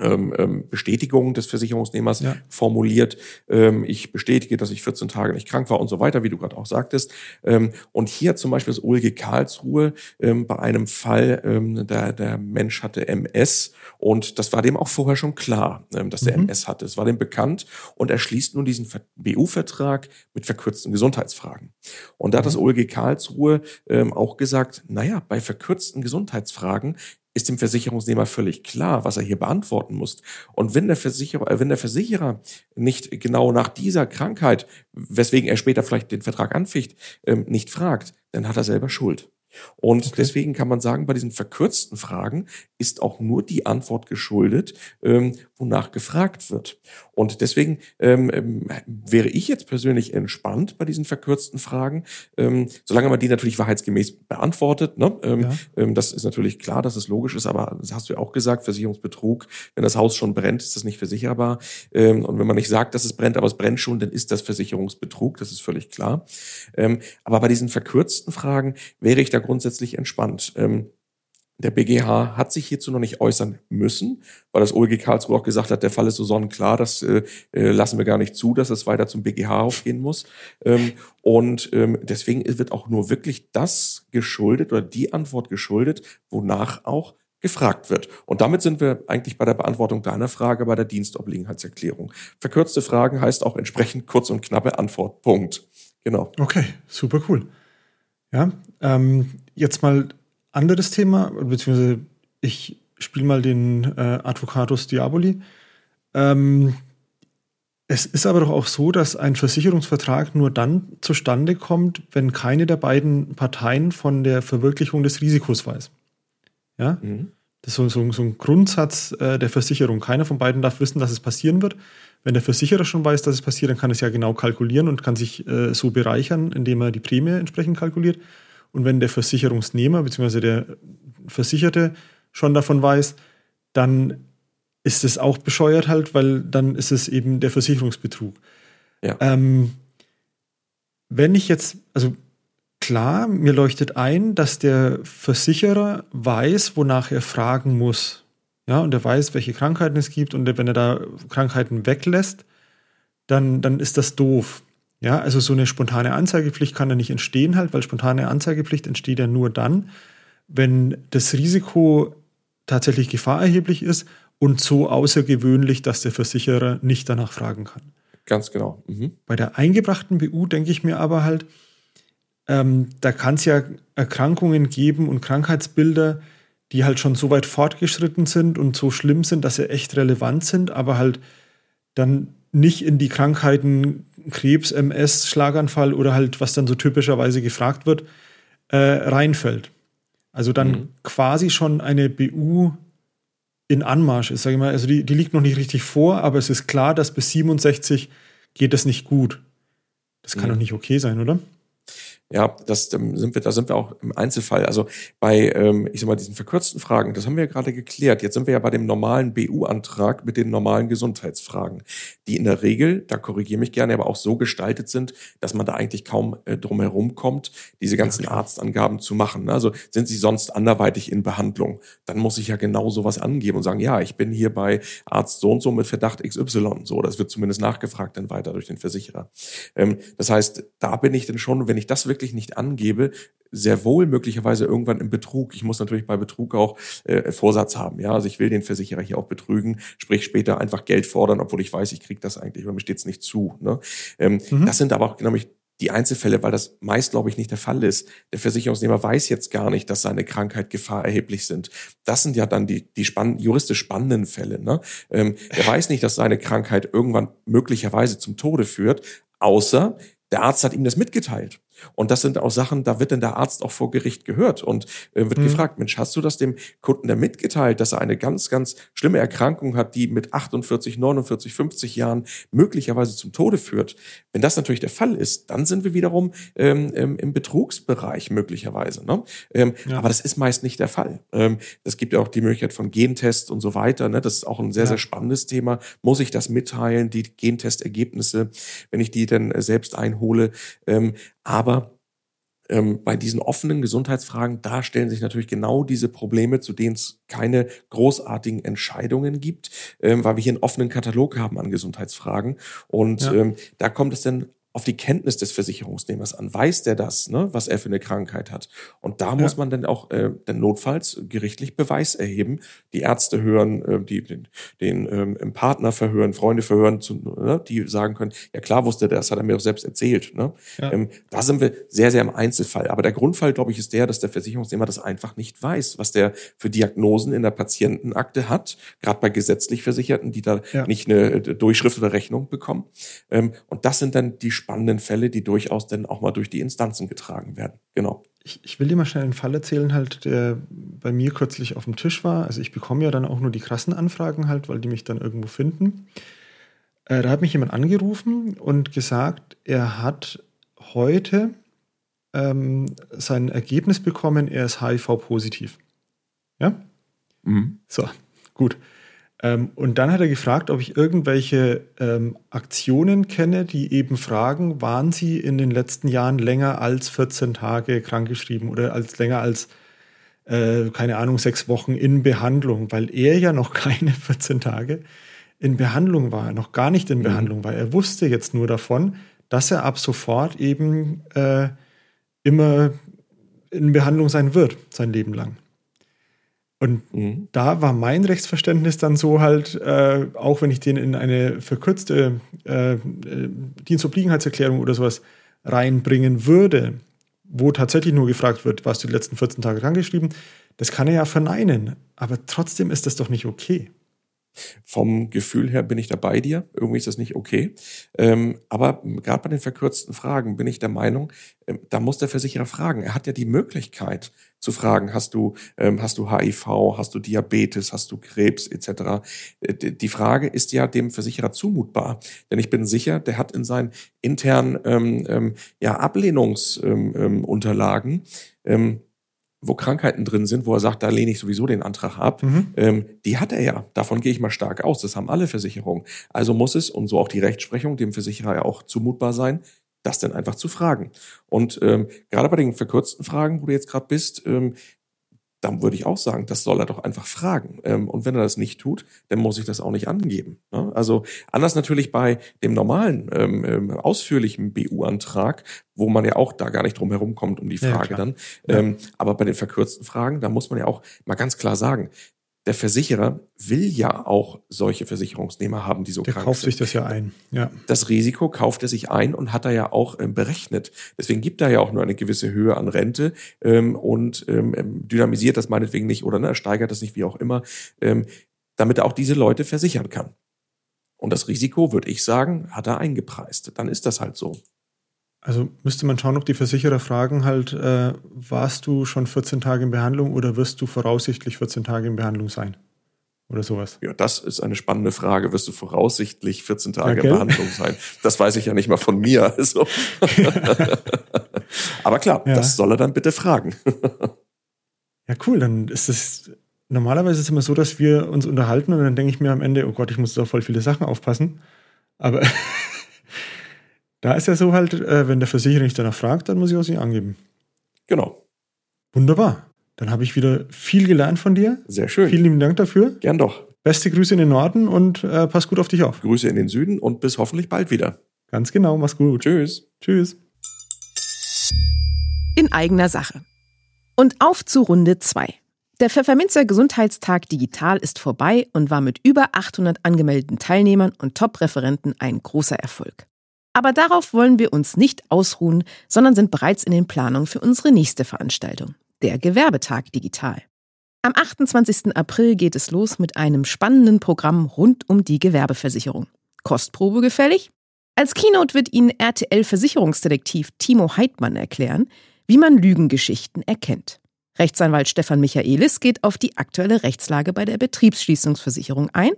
ähm, ähm, Bestätigung des Versicherungsnehmers ja. formuliert. Ähm, ich bestätige, dass ich 14 Tage nicht krank war und so weiter, wie du gerade auch sagtest. Ähm, und hier zum Beispiel das OLG Karlsruhe ähm, bei einem Fall, ähm, der, der Mensch hatte MS und das war dem auch vorher schon klar, ähm, dass der mhm. MS hatte. Es war dem bekannt und er schließt nun diesen BU-Vertrag mit verkürzten Gesundheitsfragen. Und da hat das mhm. OLG Karlsruhe ähm, auch gesagt, naja, bei verkürzten Gesundheitsfragen ist dem Versicherungsnehmer völlig klar, was er hier beantworten muss. Und wenn der Versicherer, äh, wenn der Versicherer nicht genau nach dieser Krankheit, weswegen er später vielleicht den Vertrag anficht, ähm, nicht fragt, dann hat er selber Schuld. Und okay. deswegen kann man sagen, bei diesen verkürzten Fragen ist auch nur die Antwort geschuldet, ähm, wonach gefragt wird. Und deswegen ähm, ähm, wäre ich jetzt persönlich entspannt bei diesen verkürzten Fragen, ähm, solange man die natürlich wahrheitsgemäß beantwortet. Ne? Ähm, ja. ähm, das ist natürlich klar, dass es logisch ist, aber das hast du ja auch gesagt, Versicherungsbetrug, wenn das Haus schon brennt, ist das nicht versicherbar. Ähm, und wenn man nicht sagt, dass es brennt, aber es brennt schon, dann ist das Versicherungsbetrug, das ist völlig klar. Ähm, aber bei diesen verkürzten Fragen wäre ich grundsätzlich entspannt. Ähm, der BGH hat sich hierzu noch nicht äußern müssen, weil das OLG Karlsruhe auch gesagt hat, der Fall ist so sonnenklar, das äh, äh lassen wir gar nicht zu, dass es weiter zum BGH aufgehen muss. Ähm, und ähm, deswegen wird auch nur wirklich das geschuldet oder die Antwort geschuldet, wonach auch gefragt wird. Und damit sind wir eigentlich bei der Beantwortung deiner Frage bei der Dienstobliegenheitserklärung. Verkürzte Fragen heißt auch entsprechend kurz und knappe Antwort. Punkt. Genau. Okay, super cool. Ja, ähm, jetzt mal anderes Thema, beziehungsweise ich spiele mal den äh, Advocatus Diaboli. Ähm, es ist aber doch auch so, dass ein Versicherungsvertrag nur dann zustande kommt, wenn keine der beiden Parteien von der Verwirklichung des Risikos weiß. Ja? Mhm. Das ist so, so, so ein Grundsatz äh, der Versicherung. Keiner von beiden darf wissen, dass es passieren wird. Wenn der Versicherer schon weiß, dass es passiert, dann kann es ja genau kalkulieren und kann sich äh, so bereichern, indem er die Prämie entsprechend kalkuliert. Und wenn der Versicherungsnehmer bzw. der Versicherte schon davon weiß, dann ist es auch bescheuert halt, weil dann ist es eben der Versicherungsbetrug. Ja. Ähm, wenn ich jetzt, also klar, mir leuchtet ein, dass der Versicherer weiß, wonach er fragen muss. Ja, und er weiß, welche Krankheiten es gibt und wenn er da Krankheiten weglässt, dann, dann ist das doof. Ja, also so eine spontane Anzeigepflicht kann da nicht entstehen halt, weil spontane Anzeigepflicht entsteht ja nur dann, wenn das Risiko tatsächlich gefahrerheblich ist und so außergewöhnlich, dass der Versicherer nicht danach fragen kann. Ganz genau. Mhm. Bei der eingebrachten BU denke ich mir aber halt, ähm, da kann es ja Erkrankungen geben und Krankheitsbilder, die halt schon so weit fortgeschritten sind und so schlimm sind, dass sie echt relevant sind, aber halt dann nicht in die Krankheiten Krebs, MS, Schlaganfall oder halt, was dann so typischerweise gefragt wird, äh, reinfällt. Also dann mhm. quasi schon eine BU in Anmarsch ist, sage ich mal. Also die, die liegt noch nicht richtig vor, aber es ist klar, dass bis 67 geht das nicht gut. Das kann mhm. doch nicht okay sein, oder? Ja, das ähm, sind wir, da sind wir auch im Einzelfall. Also bei, ähm, ich sag mal, diesen verkürzten Fragen, das haben wir ja gerade geklärt. Jetzt sind wir ja bei dem normalen BU-Antrag mit den normalen Gesundheitsfragen, die in der Regel, da korrigiere mich gerne, aber auch so gestaltet sind, dass man da eigentlich kaum äh, drum herum kommt, diese ganzen ja, Arztangaben zu machen. Also sind sie sonst anderweitig in Behandlung, dann muss ich ja genau sowas angeben und sagen, ja, ich bin hier bei Arzt so und so mit Verdacht XY. So, das wird zumindest nachgefragt dann weiter durch den Versicherer. Ähm, das heißt, da bin ich dann schon, wenn ich das wirklich wirklich nicht angebe, sehr wohl möglicherweise irgendwann im Betrug. Ich muss natürlich bei Betrug auch äh, Vorsatz haben. Ja, also ich will den Versicherer hier auch betrügen, sprich später einfach Geld fordern, obwohl ich weiß, ich kriege das eigentlich, weil mir steht es nicht zu. Ne? Ähm, mhm. Das sind aber auch genau die Einzelfälle, weil das meist, glaube ich, nicht der Fall ist. Der Versicherungsnehmer weiß jetzt gar nicht, dass seine Krankheit Gefahr erheblich sind. Das sind ja dann die, die spann juristisch spannenden Fälle. Ne? Ähm, er weiß nicht, dass seine Krankheit irgendwann möglicherweise zum Tode führt, außer der Arzt hat ihm das mitgeteilt. Und das sind auch Sachen, da wird dann der Arzt auch vor Gericht gehört und äh, wird mhm. gefragt, Mensch, hast du das dem Kunden da mitgeteilt, dass er eine ganz, ganz schlimme Erkrankung hat, die mit 48, 49, 50 Jahren möglicherweise zum Tode führt? Wenn das natürlich der Fall ist, dann sind wir wiederum ähm, ähm, im Betrugsbereich möglicherweise. Ne? Ähm, ja. Aber das ist meist nicht der Fall. Ähm, es gibt ja auch die Möglichkeit von Gentests und so weiter. Ne? Das ist auch ein sehr, ja. sehr spannendes Thema. Muss ich das mitteilen, die Gentestergebnisse, wenn ich die dann äh, selbst einhole? Aber ähm, bei diesen offenen Gesundheitsfragen, da stellen sich natürlich genau diese Probleme, zu denen es keine großartigen Entscheidungen gibt, ähm, weil wir hier einen offenen Katalog haben an Gesundheitsfragen. Und ja. ähm, da kommt es dann auf die Kenntnis des Versicherungsnehmers an. Weiß der das, ne, was er für eine Krankheit hat? Und da ja. muss man dann auch äh, dann notfalls gerichtlich Beweis erheben. Die Ärzte hören, äh, die den, den ähm, Partner verhören, Freunde verhören, zu, ne, die sagen können, ja klar wusste der, das hat er mir auch selbst erzählt. Ne? Ja. Ähm, da sind wir sehr, sehr im Einzelfall. Aber der Grundfall, glaube ich, ist der, dass der Versicherungsnehmer das einfach nicht weiß, was der für Diagnosen in der Patientenakte hat, gerade bei gesetzlich Versicherten, die da ja. nicht eine äh, Durchschrift oder Rechnung bekommen. Ähm, und das sind dann die spannenden Fälle, die durchaus dann auch mal durch die Instanzen getragen werden. Genau. Ich, ich will dir mal schnell einen Fall erzählen, halt, der bei mir kürzlich auf dem Tisch war. Also ich bekomme ja dann auch nur die krassen Anfragen halt, weil die mich dann irgendwo finden. Äh, da hat mich jemand angerufen und gesagt, er hat heute ähm, sein Ergebnis bekommen, er ist HIV-positiv. Ja? Mhm. So, gut. Ähm, und dann hat er gefragt, ob ich irgendwelche ähm, Aktionen kenne, die eben fragen, waren Sie in den letzten Jahren länger als 14 Tage krankgeschrieben oder als länger als, äh, keine Ahnung, sechs Wochen in Behandlung, weil er ja noch (laughs) keine 14 Tage in Behandlung war, noch gar nicht in mhm. Behandlung war. Er wusste jetzt nur davon, dass er ab sofort eben äh, immer in Behandlung sein wird, sein Leben lang. Und mhm. da war mein Rechtsverständnis dann so halt, äh, auch wenn ich den in eine verkürzte äh, Dienstobliegenheitserklärung oder sowas reinbringen würde, wo tatsächlich nur gefragt wird, warst du die letzten 14 Tage krankgeschrieben, das kann er ja verneinen. Aber trotzdem ist das doch nicht okay. Vom Gefühl her bin ich da bei dir. Irgendwie ist das nicht okay. Ähm, aber gerade bei den verkürzten Fragen bin ich der Meinung, ähm, da muss der Versicherer fragen. Er hat ja die Möglichkeit zu fragen, hast du, ähm, hast du HIV, hast du Diabetes, hast du Krebs etc. Äh, die Frage ist ja dem Versicherer zumutbar. Denn ich bin sicher, der hat in seinen internen ähm, ähm, ja, Ablehnungsunterlagen ähm, wo Krankheiten drin sind, wo er sagt, da lehne ich sowieso den Antrag ab, mhm. ähm, die hat er ja. Davon gehe ich mal stark aus. Das haben alle Versicherungen. Also muss es, und so auch die Rechtsprechung, dem Versicherer ja auch zumutbar sein, das dann einfach zu fragen. Und ähm, gerade bei den verkürzten Fragen, wo du jetzt gerade bist, ähm, dann würde ich auch sagen, das soll er doch einfach fragen. Ähm, und wenn er das nicht tut, dann muss ich das auch nicht angeben. Ne? Also anders natürlich bei dem normalen, ähm, ähm ausführlichen BU-Antrag, wo man ja auch da gar nicht drum herum kommt um die Frage ja, dann. Ähm, ja. Aber bei den verkürzten Fragen, da muss man ja auch mal ganz klar sagen, der Versicherer will ja auch solche Versicherungsnehmer haben, die so der krank kauft sind. sich das ja ein. Ja. Das Risiko kauft er sich ein und hat er ja auch ähm, berechnet. Deswegen gibt er ja auch nur eine gewisse Höhe an Rente ähm, und ähm, dynamisiert das meinetwegen nicht oder ne, steigert das nicht, wie auch immer, ähm, damit er auch diese Leute versichern kann. Und das Risiko, würde ich sagen, hat er eingepreist. Dann ist das halt so. Also müsste man schauen, ob die Versicherer fragen halt, äh, warst du schon 14 Tage in Behandlung oder wirst du voraussichtlich 14 Tage in Behandlung sein? Oder sowas. Ja, das ist eine spannende Frage. Wirst du voraussichtlich 14 Tage ja, in Behandlung sein? Das weiß ich ja nicht mal von mir. Also. (laughs) Aber klar, ja. das soll er dann bitte fragen. (laughs) ja, cool. Dann ist es normalerweise ist es immer so, dass wir uns unterhalten und dann denke ich mir am Ende, oh Gott, ich muss da voll viele Sachen aufpassen. Aber (laughs) Da ist ja so halt, äh, wenn der Versicherer nicht danach fragt, dann muss ich auch sie angeben. Genau. Wunderbar. Dann habe ich wieder viel gelernt von dir. Sehr schön. Vielen lieben Dank dafür. Gern doch. Beste Grüße in den Norden und äh, pass gut auf dich auf. Grüße in den Süden und bis hoffentlich bald wieder. Ganz genau, mach's gut. Tschüss. Tschüss. In eigener Sache. Und auf zu Runde 2. Der Pfefferminzer Gesundheitstag Digital ist vorbei und war mit über 800 angemeldeten Teilnehmern und Top-Referenten ein großer Erfolg. Aber darauf wollen wir uns nicht ausruhen, sondern sind bereits in den Planungen für unsere nächste Veranstaltung, der Gewerbetag Digital. Am 28. April geht es los mit einem spannenden Programm rund um die Gewerbeversicherung. Kostprobe gefällig? Als Keynote wird Ihnen RTL-Versicherungsdetektiv Timo Heidmann erklären, wie man Lügengeschichten erkennt. Rechtsanwalt Stefan Michaelis geht auf die aktuelle Rechtslage bei der Betriebsschließungsversicherung ein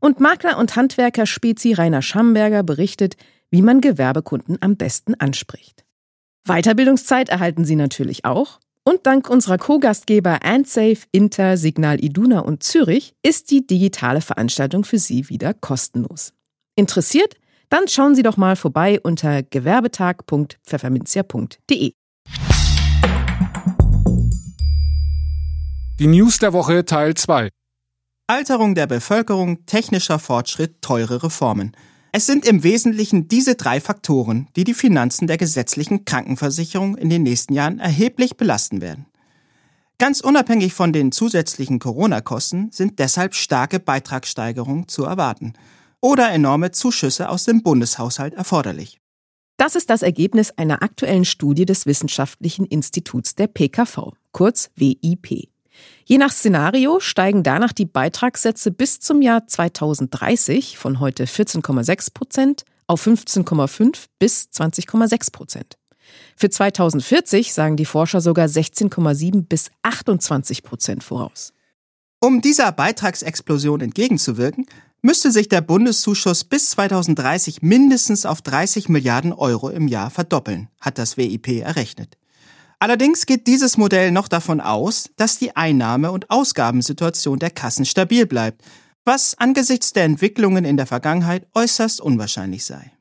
und Makler und Handwerker Spezi Rainer Schamberger berichtet, wie man Gewerbekunden am besten anspricht. Weiterbildungszeit erhalten Sie natürlich auch. Und dank unserer Co-Gastgeber AndSafe, Inter, Signal Iduna und Zürich ist die digitale Veranstaltung für Sie wieder kostenlos. Interessiert? Dann schauen Sie doch mal vorbei unter gewerbetag.pfefferminzia.de. Die News der Woche Teil 2. Alterung der Bevölkerung, technischer Fortschritt, teure Reformen. Es sind im Wesentlichen diese drei Faktoren, die die Finanzen der gesetzlichen Krankenversicherung in den nächsten Jahren erheblich belasten werden. Ganz unabhängig von den zusätzlichen Corona-Kosten sind deshalb starke Beitragssteigerungen zu erwarten oder enorme Zuschüsse aus dem Bundeshaushalt erforderlich. Das ist das Ergebnis einer aktuellen Studie des Wissenschaftlichen Instituts der PKV, kurz WIP. Je nach Szenario steigen danach die Beitragssätze bis zum Jahr 2030 von heute 14,6 Prozent auf 15,5 bis 20,6 Prozent. Für 2040 sagen die Forscher sogar 16,7 bis 28 Prozent voraus. Um dieser Beitragsexplosion entgegenzuwirken, müsste sich der Bundeszuschuss bis 2030 mindestens auf 30 Milliarden Euro im Jahr verdoppeln, hat das WIP errechnet. Allerdings geht dieses Modell noch davon aus, dass die Einnahme- und Ausgabensituation der Kassen stabil bleibt, was angesichts der Entwicklungen in der Vergangenheit äußerst unwahrscheinlich sei.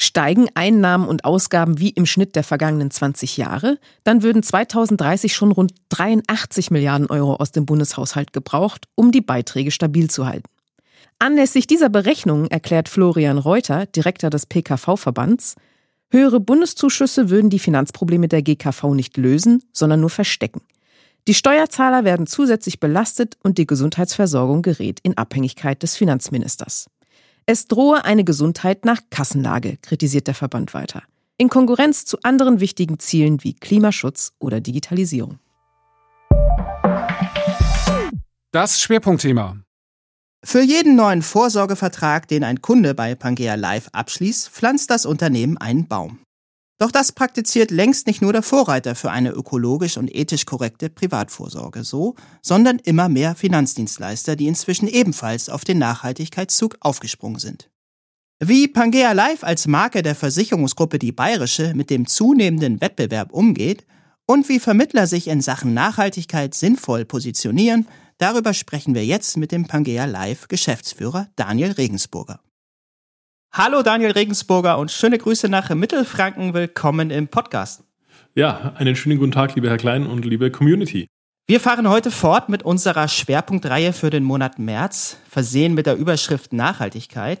Steigen Einnahmen und Ausgaben wie im Schnitt der vergangenen 20 Jahre, dann würden 2030 schon rund 83 Milliarden Euro aus dem Bundeshaushalt gebraucht, um die Beiträge stabil zu halten. Anlässlich dieser Berechnungen erklärt Florian Reuter, Direktor des PKV-Verbands, höhere Bundeszuschüsse würden die Finanzprobleme der GKV nicht lösen, sondern nur verstecken. Die Steuerzahler werden zusätzlich belastet und die Gesundheitsversorgung gerät in Abhängigkeit des Finanzministers. Es drohe eine Gesundheit nach Kassenlage, kritisiert der Verband weiter. In Konkurrenz zu anderen wichtigen Zielen wie Klimaschutz oder Digitalisierung. Das Schwerpunktthema. Für jeden neuen Vorsorgevertrag, den ein Kunde bei Pangea Live abschließt, pflanzt das Unternehmen einen Baum. Doch das praktiziert längst nicht nur der Vorreiter für eine ökologisch und ethisch korrekte Privatvorsorge so, sondern immer mehr Finanzdienstleister, die inzwischen ebenfalls auf den Nachhaltigkeitszug aufgesprungen sind. Wie Pangea Live als Marke der Versicherungsgruppe Die Bayerische mit dem zunehmenden Wettbewerb umgeht und wie Vermittler sich in Sachen Nachhaltigkeit sinnvoll positionieren, darüber sprechen wir jetzt mit dem Pangea Live Geschäftsführer Daniel Regensburger. Hallo Daniel Regensburger und schöne Grüße nach Mittelfranken. Willkommen im Podcast. Ja, einen schönen guten Tag, lieber Herr Klein und liebe Community. Wir fahren heute fort mit unserer Schwerpunktreihe für den Monat März, versehen mit der Überschrift Nachhaltigkeit.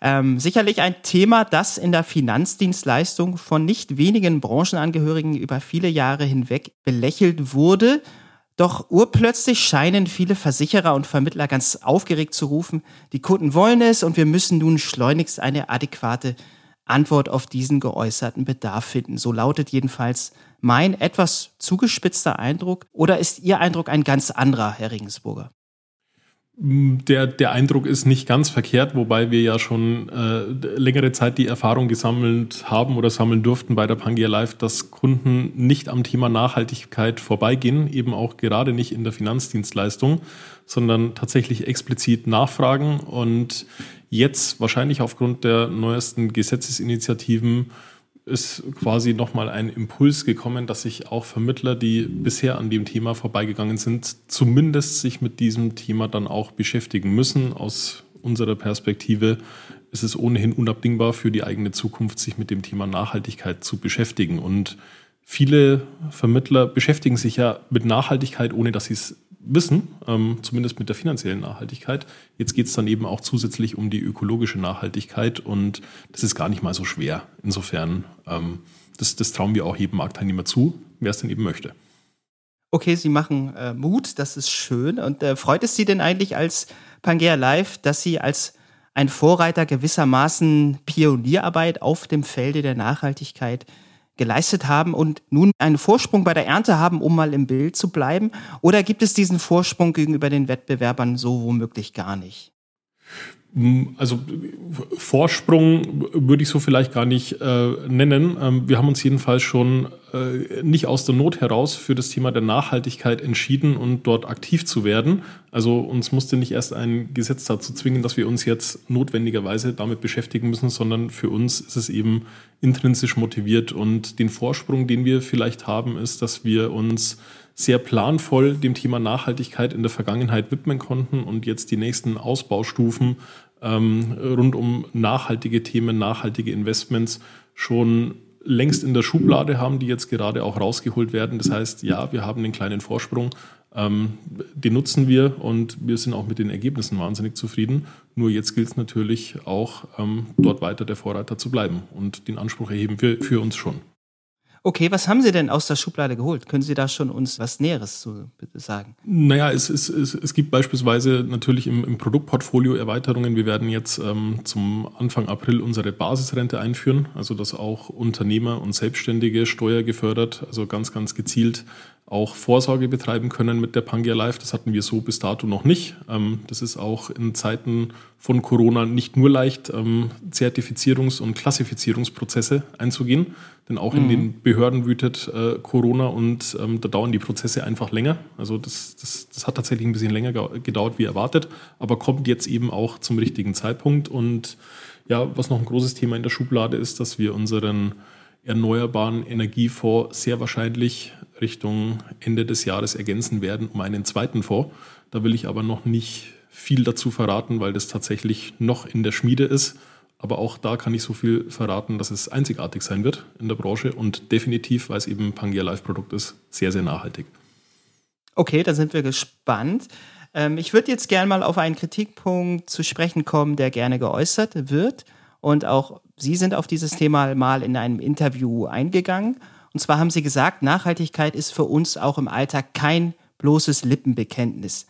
Ähm, sicherlich ein Thema, das in der Finanzdienstleistung von nicht wenigen Branchenangehörigen über viele Jahre hinweg belächelt wurde doch urplötzlich scheinen viele Versicherer und Vermittler ganz aufgeregt zu rufen, die Kunden wollen es und wir müssen nun schleunigst eine adäquate Antwort auf diesen geäußerten Bedarf finden. So lautet jedenfalls mein etwas zugespitzter Eindruck. Oder ist Ihr Eindruck ein ganz anderer, Herr Regensburger? Der, der Eindruck ist nicht ganz verkehrt, wobei wir ja schon äh, längere Zeit die Erfahrung gesammelt haben oder sammeln durften bei der Pangea Live, dass Kunden nicht am Thema Nachhaltigkeit vorbeigehen, eben auch gerade nicht in der Finanzdienstleistung, sondern tatsächlich explizit nachfragen und jetzt wahrscheinlich aufgrund der neuesten Gesetzesinitiativen ist quasi nochmal ein Impuls gekommen, dass sich auch Vermittler, die bisher an dem Thema vorbeigegangen sind, zumindest sich mit diesem Thema dann auch beschäftigen müssen. Aus unserer Perspektive ist es ohnehin unabdingbar für die eigene Zukunft, sich mit dem Thema Nachhaltigkeit zu beschäftigen. Und viele Vermittler beschäftigen sich ja mit Nachhaltigkeit, ohne dass sie es wissen, ähm, zumindest mit der finanziellen Nachhaltigkeit. Jetzt geht es dann eben auch zusätzlich um die ökologische Nachhaltigkeit und das ist gar nicht mal so schwer. Insofern, ähm, das, das trauen wir auch jedem Marktteilnehmer zu, wer es denn eben möchte. Okay, Sie machen äh, Mut, das ist schön. Und äh, freut es Sie denn eigentlich als Pangea Live, dass Sie als ein Vorreiter gewissermaßen Pionierarbeit auf dem Felde der Nachhaltigkeit geleistet haben und nun einen Vorsprung bei der Ernte haben, um mal im Bild zu bleiben? Oder gibt es diesen Vorsprung gegenüber den Wettbewerbern so womöglich gar nicht? Also Vorsprung würde ich so vielleicht gar nicht äh, nennen. Ähm, wir haben uns jedenfalls schon äh, nicht aus der Not heraus für das Thema der Nachhaltigkeit entschieden und dort aktiv zu werden. Also uns musste nicht erst ein Gesetz dazu zwingen, dass wir uns jetzt notwendigerweise damit beschäftigen müssen, sondern für uns ist es eben intrinsisch motiviert und den Vorsprung, den wir vielleicht haben, ist, dass wir uns sehr planvoll dem Thema Nachhaltigkeit in der Vergangenheit widmen konnten und jetzt die nächsten Ausbaustufen ähm, rund um nachhaltige Themen, nachhaltige Investments schon längst in der Schublade haben, die jetzt gerade auch rausgeholt werden. Das heißt, ja, wir haben einen kleinen Vorsprung, ähm, den nutzen wir und wir sind auch mit den Ergebnissen wahnsinnig zufrieden. Nur jetzt gilt es natürlich auch, ähm, dort weiter der Vorreiter zu bleiben und den Anspruch erheben wir für uns schon. Okay, was haben Sie denn aus der Schublade geholt? Können Sie da schon uns was Näheres zu sagen? Naja, es, es, es, es gibt beispielsweise natürlich im, im Produktportfolio Erweiterungen. Wir werden jetzt ähm, zum Anfang April unsere Basisrente einführen, also dass auch Unternehmer und Selbstständige steuergefördert, also ganz, ganz gezielt auch Vorsorge betreiben können mit der Pangia Live. Das hatten wir so bis dato noch nicht. Ähm, das ist auch in Zeiten von Corona nicht nur leicht, ähm, Zertifizierungs- und Klassifizierungsprozesse einzugehen, denn auch mhm. in den Behörden wütet äh, Corona und ähm, da dauern die Prozesse einfach länger. Also das, das, das hat tatsächlich ein bisschen länger gedauert wie erwartet, aber kommt jetzt eben auch zum richtigen Zeitpunkt. Und ja, was noch ein großes Thema in der Schublade ist, dass wir unseren erneuerbaren Energiefonds sehr wahrscheinlich Richtung Ende des Jahres ergänzen werden um einen zweiten Fonds. Da will ich aber noch nicht viel dazu verraten, weil das tatsächlich noch in der Schmiede ist. Aber auch da kann ich so viel verraten, dass es einzigartig sein wird in der Branche und definitiv, weil es eben ein Pangea Live-Produkt ist, sehr, sehr nachhaltig. Okay, da sind wir gespannt. Ähm, ich würde jetzt gerne mal auf einen Kritikpunkt zu sprechen kommen, der gerne geäußert wird. Und auch Sie sind auf dieses Thema mal in einem Interview eingegangen. Und zwar haben Sie gesagt, Nachhaltigkeit ist für uns auch im Alltag kein bloßes Lippenbekenntnis.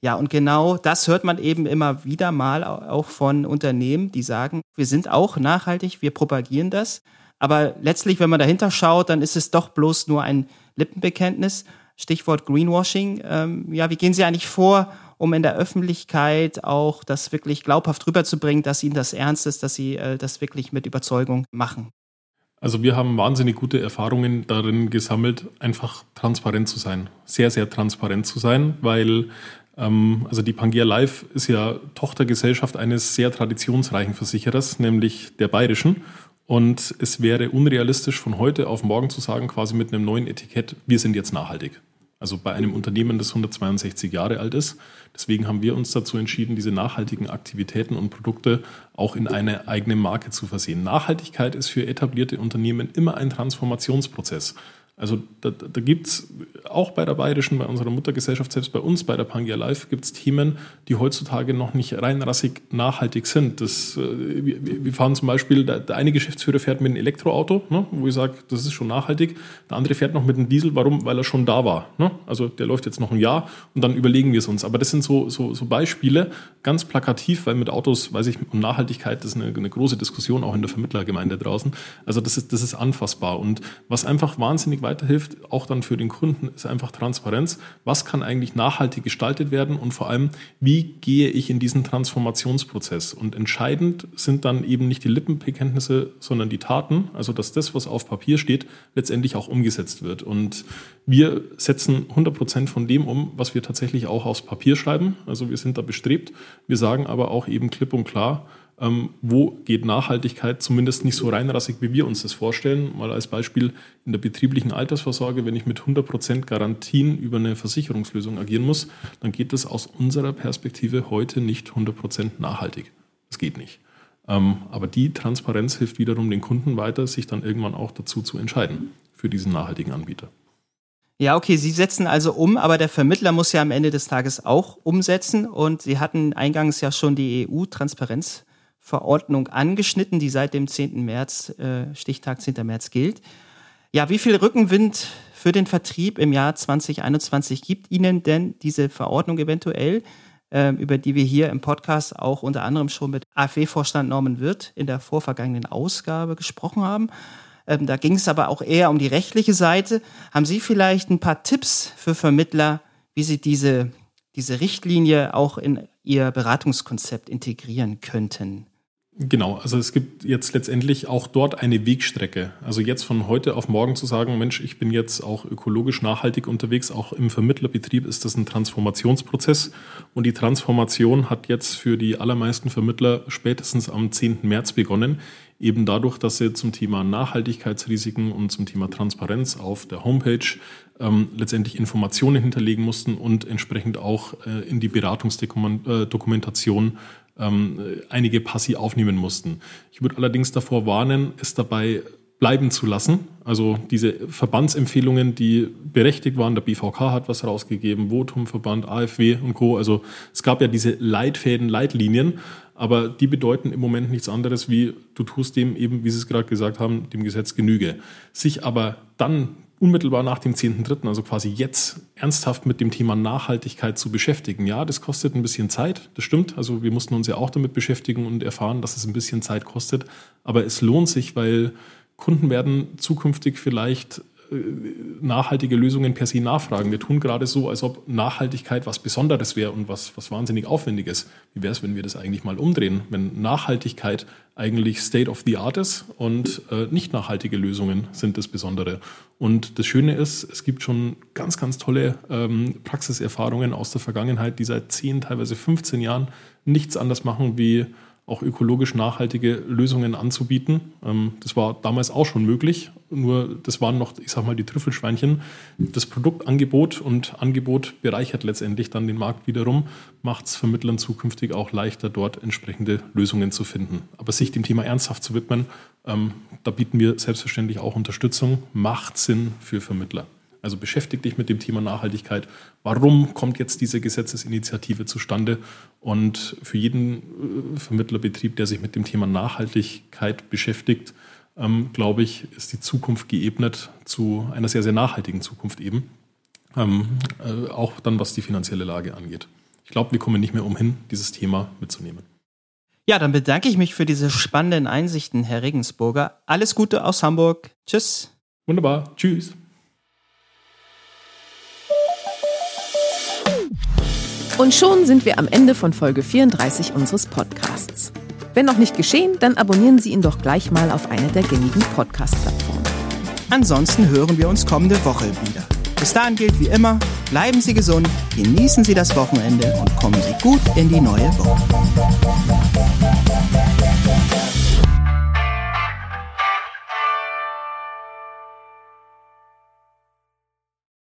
Ja, und genau das hört man eben immer wieder mal auch von Unternehmen, die sagen, wir sind auch nachhaltig, wir propagieren das. Aber letztlich, wenn man dahinter schaut, dann ist es doch bloß nur ein Lippenbekenntnis. Stichwort Greenwashing. Ähm, ja, wie gehen Sie eigentlich vor, um in der Öffentlichkeit auch das wirklich glaubhaft rüberzubringen, dass Ihnen das ernst ist, dass Sie äh, das wirklich mit Überzeugung machen? Also wir haben wahnsinnig gute Erfahrungen darin gesammelt, einfach transparent zu sein, sehr, sehr transparent zu sein, weil ähm, also die Pangea Live ist ja Tochtergesellschaft eines sehr traditionsreichen Versicherers, nämlich der Bayerischen. Und es wäre unrealistisch von heute auf morgen zu sagen, quasi mit einem neuen Etikett, wir sind jetzt nachhaltig. Also bei einem Unternehmen, das 162 Jahre alt ist. Deswegen haben wir uns dazu entschieden, diese nachhaltigen Aktivitäten und Produkte auch in eine eigene Marke zu versehen. Nachhaltigkeit ist für etablierte Unternehmen immer ein Transformationsprozess. Also da, da gibt es auch bei der Bayerischen, bei unserer Muttergesellschaft, selbst bei uns, bei der Pangia Live, gibt es Themen, die heutzutage noch nicht reinrassig nachhaltig sind. Das, äh, wir, wir, fahren zum Beispiel, der, der, eine Geschäftsführer fährt mit einem Elektroauto, ne, wo ich sage, das ist schon nachhaltig. Der andere fährt noch mit einem Diesel, warum? Weil er schon da war. Ne? Also der läuft jetzt noch ein Jahr und dann überlegen wir es uns. Aber das sind so, so, so Beispiele, ganz plakativ, weil mit Autos, weiß ich, um Nachhaltigkeit, das ist eine, eine große Diskussion auch in der Vermittlergemeinde draußen. Also das ist, das ist anfassbar. Und was einfach wahnsinnig weiterhilft, auch dann für den Kunden, ist einfach Transparenz. Was kann eigentlich nachhaltig gestaltet werden und vor allem, wie gehe ich in diesen Transformationsprozess? Und entscheidend sind dann eben nicht die Lippenbekenntnisse, sondern die Taten. Also, dass das, was auf Papier steht, letztendlich auch umgesetzt wird. Und wir setzen 100 Prozent von dem um, was wir tatsächlich auch aufs Papier schreiben. Also, wir sind da bestrebt. Wir sagen aber auch eben klipp und klar, ähm, wo geht Nachhaltigkeit zumindest nicht so reinrassig, wie wir uns das vorstellen. Mal als Beispiel in der betrieblichen Altersvorsorge, wenn ich mit 100% Garantien über eine Versicherungslösung agieren muss, dann geht das aus unserer Perspektive heute nicht 100% nachhaltig. Das geht nicht. Ähm, aber die Transparenz hilft wiederum den Kunden weiter, sich dann irgendwann auch dazu zu entscheiden für diesen nachhaltigen Anbieter. Ja, okay, Sie setzen also um, aber der Vermittler muss ja am Ende des Tages auch umsetzen. Und Sie hatten eingangs ja schon die EU-Transparenz Verordnung angeschnitten, die seit dem 10. März, äh, Stichtag 10. März gilt. Ja, wie viel Rückenwind für den Vertrieb im Jahr 2021 gibt Ihnen denn diese Verordnung eventuell, äh, über die wir hier im Podcast auch unter anderem schon mit AfW-Vorstand Norman Wirth in der vorvergangenen Ausgabe gesprochen haben? Ähm, da ging es aber auch eher um die rechtliche Seite. Haben Sie vielleicht ein paar Tipps für Vermittler, wie sie diese, diese Richtlinie auch in ihr Beratungskonzept integrieren könnten? Genau, also es gibt jetzt letztendlich auch dort eine Wegstrecke. Also jetzt von heute auf morgen zu sagen, Mensch, ich bin jetzt auch ökologisch nachhaltig unterwegs, auch im Vermittlerbetrieb ist das ein Transformationsprozess. Und die Transformation hat jetzt für die allermeisten Vermittler spätestens am 10. März begonnen. Eben dadurch, dass sie zum Thema Nachhaltigkeitsrisiken und zum Thema Transparenz auf der Homepage ähm, letztendlich Informationen hinterlegen mussten und entsprechend auch äh, in die Beratungsdokumentation ähm, einige Passi aufnehmen mussten. Ich würde allerdings davor warnen, es dabei bleiben zu lassen. Also diese Verbandsempfehlungen, die berechtigt waren, der BVK hat was rausgegeben, Votumverband, AfW und Co. Also es gab ja diese Leitfäden, Leitlinien, aber die bedeuten im Moment nichts anderes wie, du tust dem eben, wie Sie es gerade gesagt haben, dem Gesetz Genüge. Sich aber dann unmittelbar nach dem 10.3., also quasi jetzt, ernsthaft mit dem Thema Nachhaltigkeit zu beschäftigen. Ja, das kostet ein bisschen Zeit, das stimmt. Also wir mussten uns ja auch damit beschäftigen und erfahren, dass es ein bisschen Zeit kostet. Aber es lohnt sich, weil Kunden werden zukünftig vielleicht nachhaltige Lösungen per se nachfragen. Wir tun gerade so, als ob Nachhaltigkeit was Besonderes wäre und was, was wahnsinnig Aufwendiges. Wie wäre es, wenn wir das eigentlich mal umdrehen? Wenn Nachhaltigkeit eigentlich State of the Art ist und äh, nicht nachhaltige Lösungen sind das Besondere. Und das Schöne ist, es gibt schon ganz, ganz tolle ähm, Praxiserfahrungen aus der Vergangenheit, die seit 10, teilweise 15 Jahren nichts anders machen wie auch ökologisch nachhaltige Lösungen anzubieten. Ähm, das war damals auch schon möglich, nur das waren noch, ich sag mal, die Trüffelschweinchen. Das Produktangebot und Angebot bereichert letztendlich dann den Markt wiederum, macht es Vermittlern zukünftig auch leichter, dort entsprechende Lösungen zu finden. Aber sich dem Thema ernsthaft zu widmen, ähm, da bieten wir selbstverständlich auch Unterstützung, macht Sinn für Vermittler. Also beschäftigt dich mit dem Thema Nachhaltigkeit. Warum kommt jetzt diese Gesetzesinitiative zustande? Und für jeden äh, Vermittlerbetrieb, der sich mit dem Thema Nachhaltigkeit beschäftigt, ähm, glaube ich, ist die Zukunft geebnet zu einer sehr, sehr nachhaltigen Zukunft eben. Ähm, äh, auch dann, was die finanzielle Lage angeht. Ich glaube, wir kommen nicht mehr umhin, dieses Thema mitzunehmen. Ja, dann bedanke ich mich für diese spannenden Einsichten, Herr Regensburger. Alles Gute aus Hamburg. Tschüss. Wunderbar. Tschüss. Und schon sind wir am Ende von Folge 34 unseres Podcasts. Wenn noch nicht geschehen, dann abonnieren Sie ihn doch gleich mal auf einer der gängigen Podcast-Plattformen. Ansonsten hören wir uns kommende Woche wieder. Bis dahin gilt wie immer, bleiben Sie gesund, genießen Sie das Wochenende und kommen Sie gut in die neue Woche.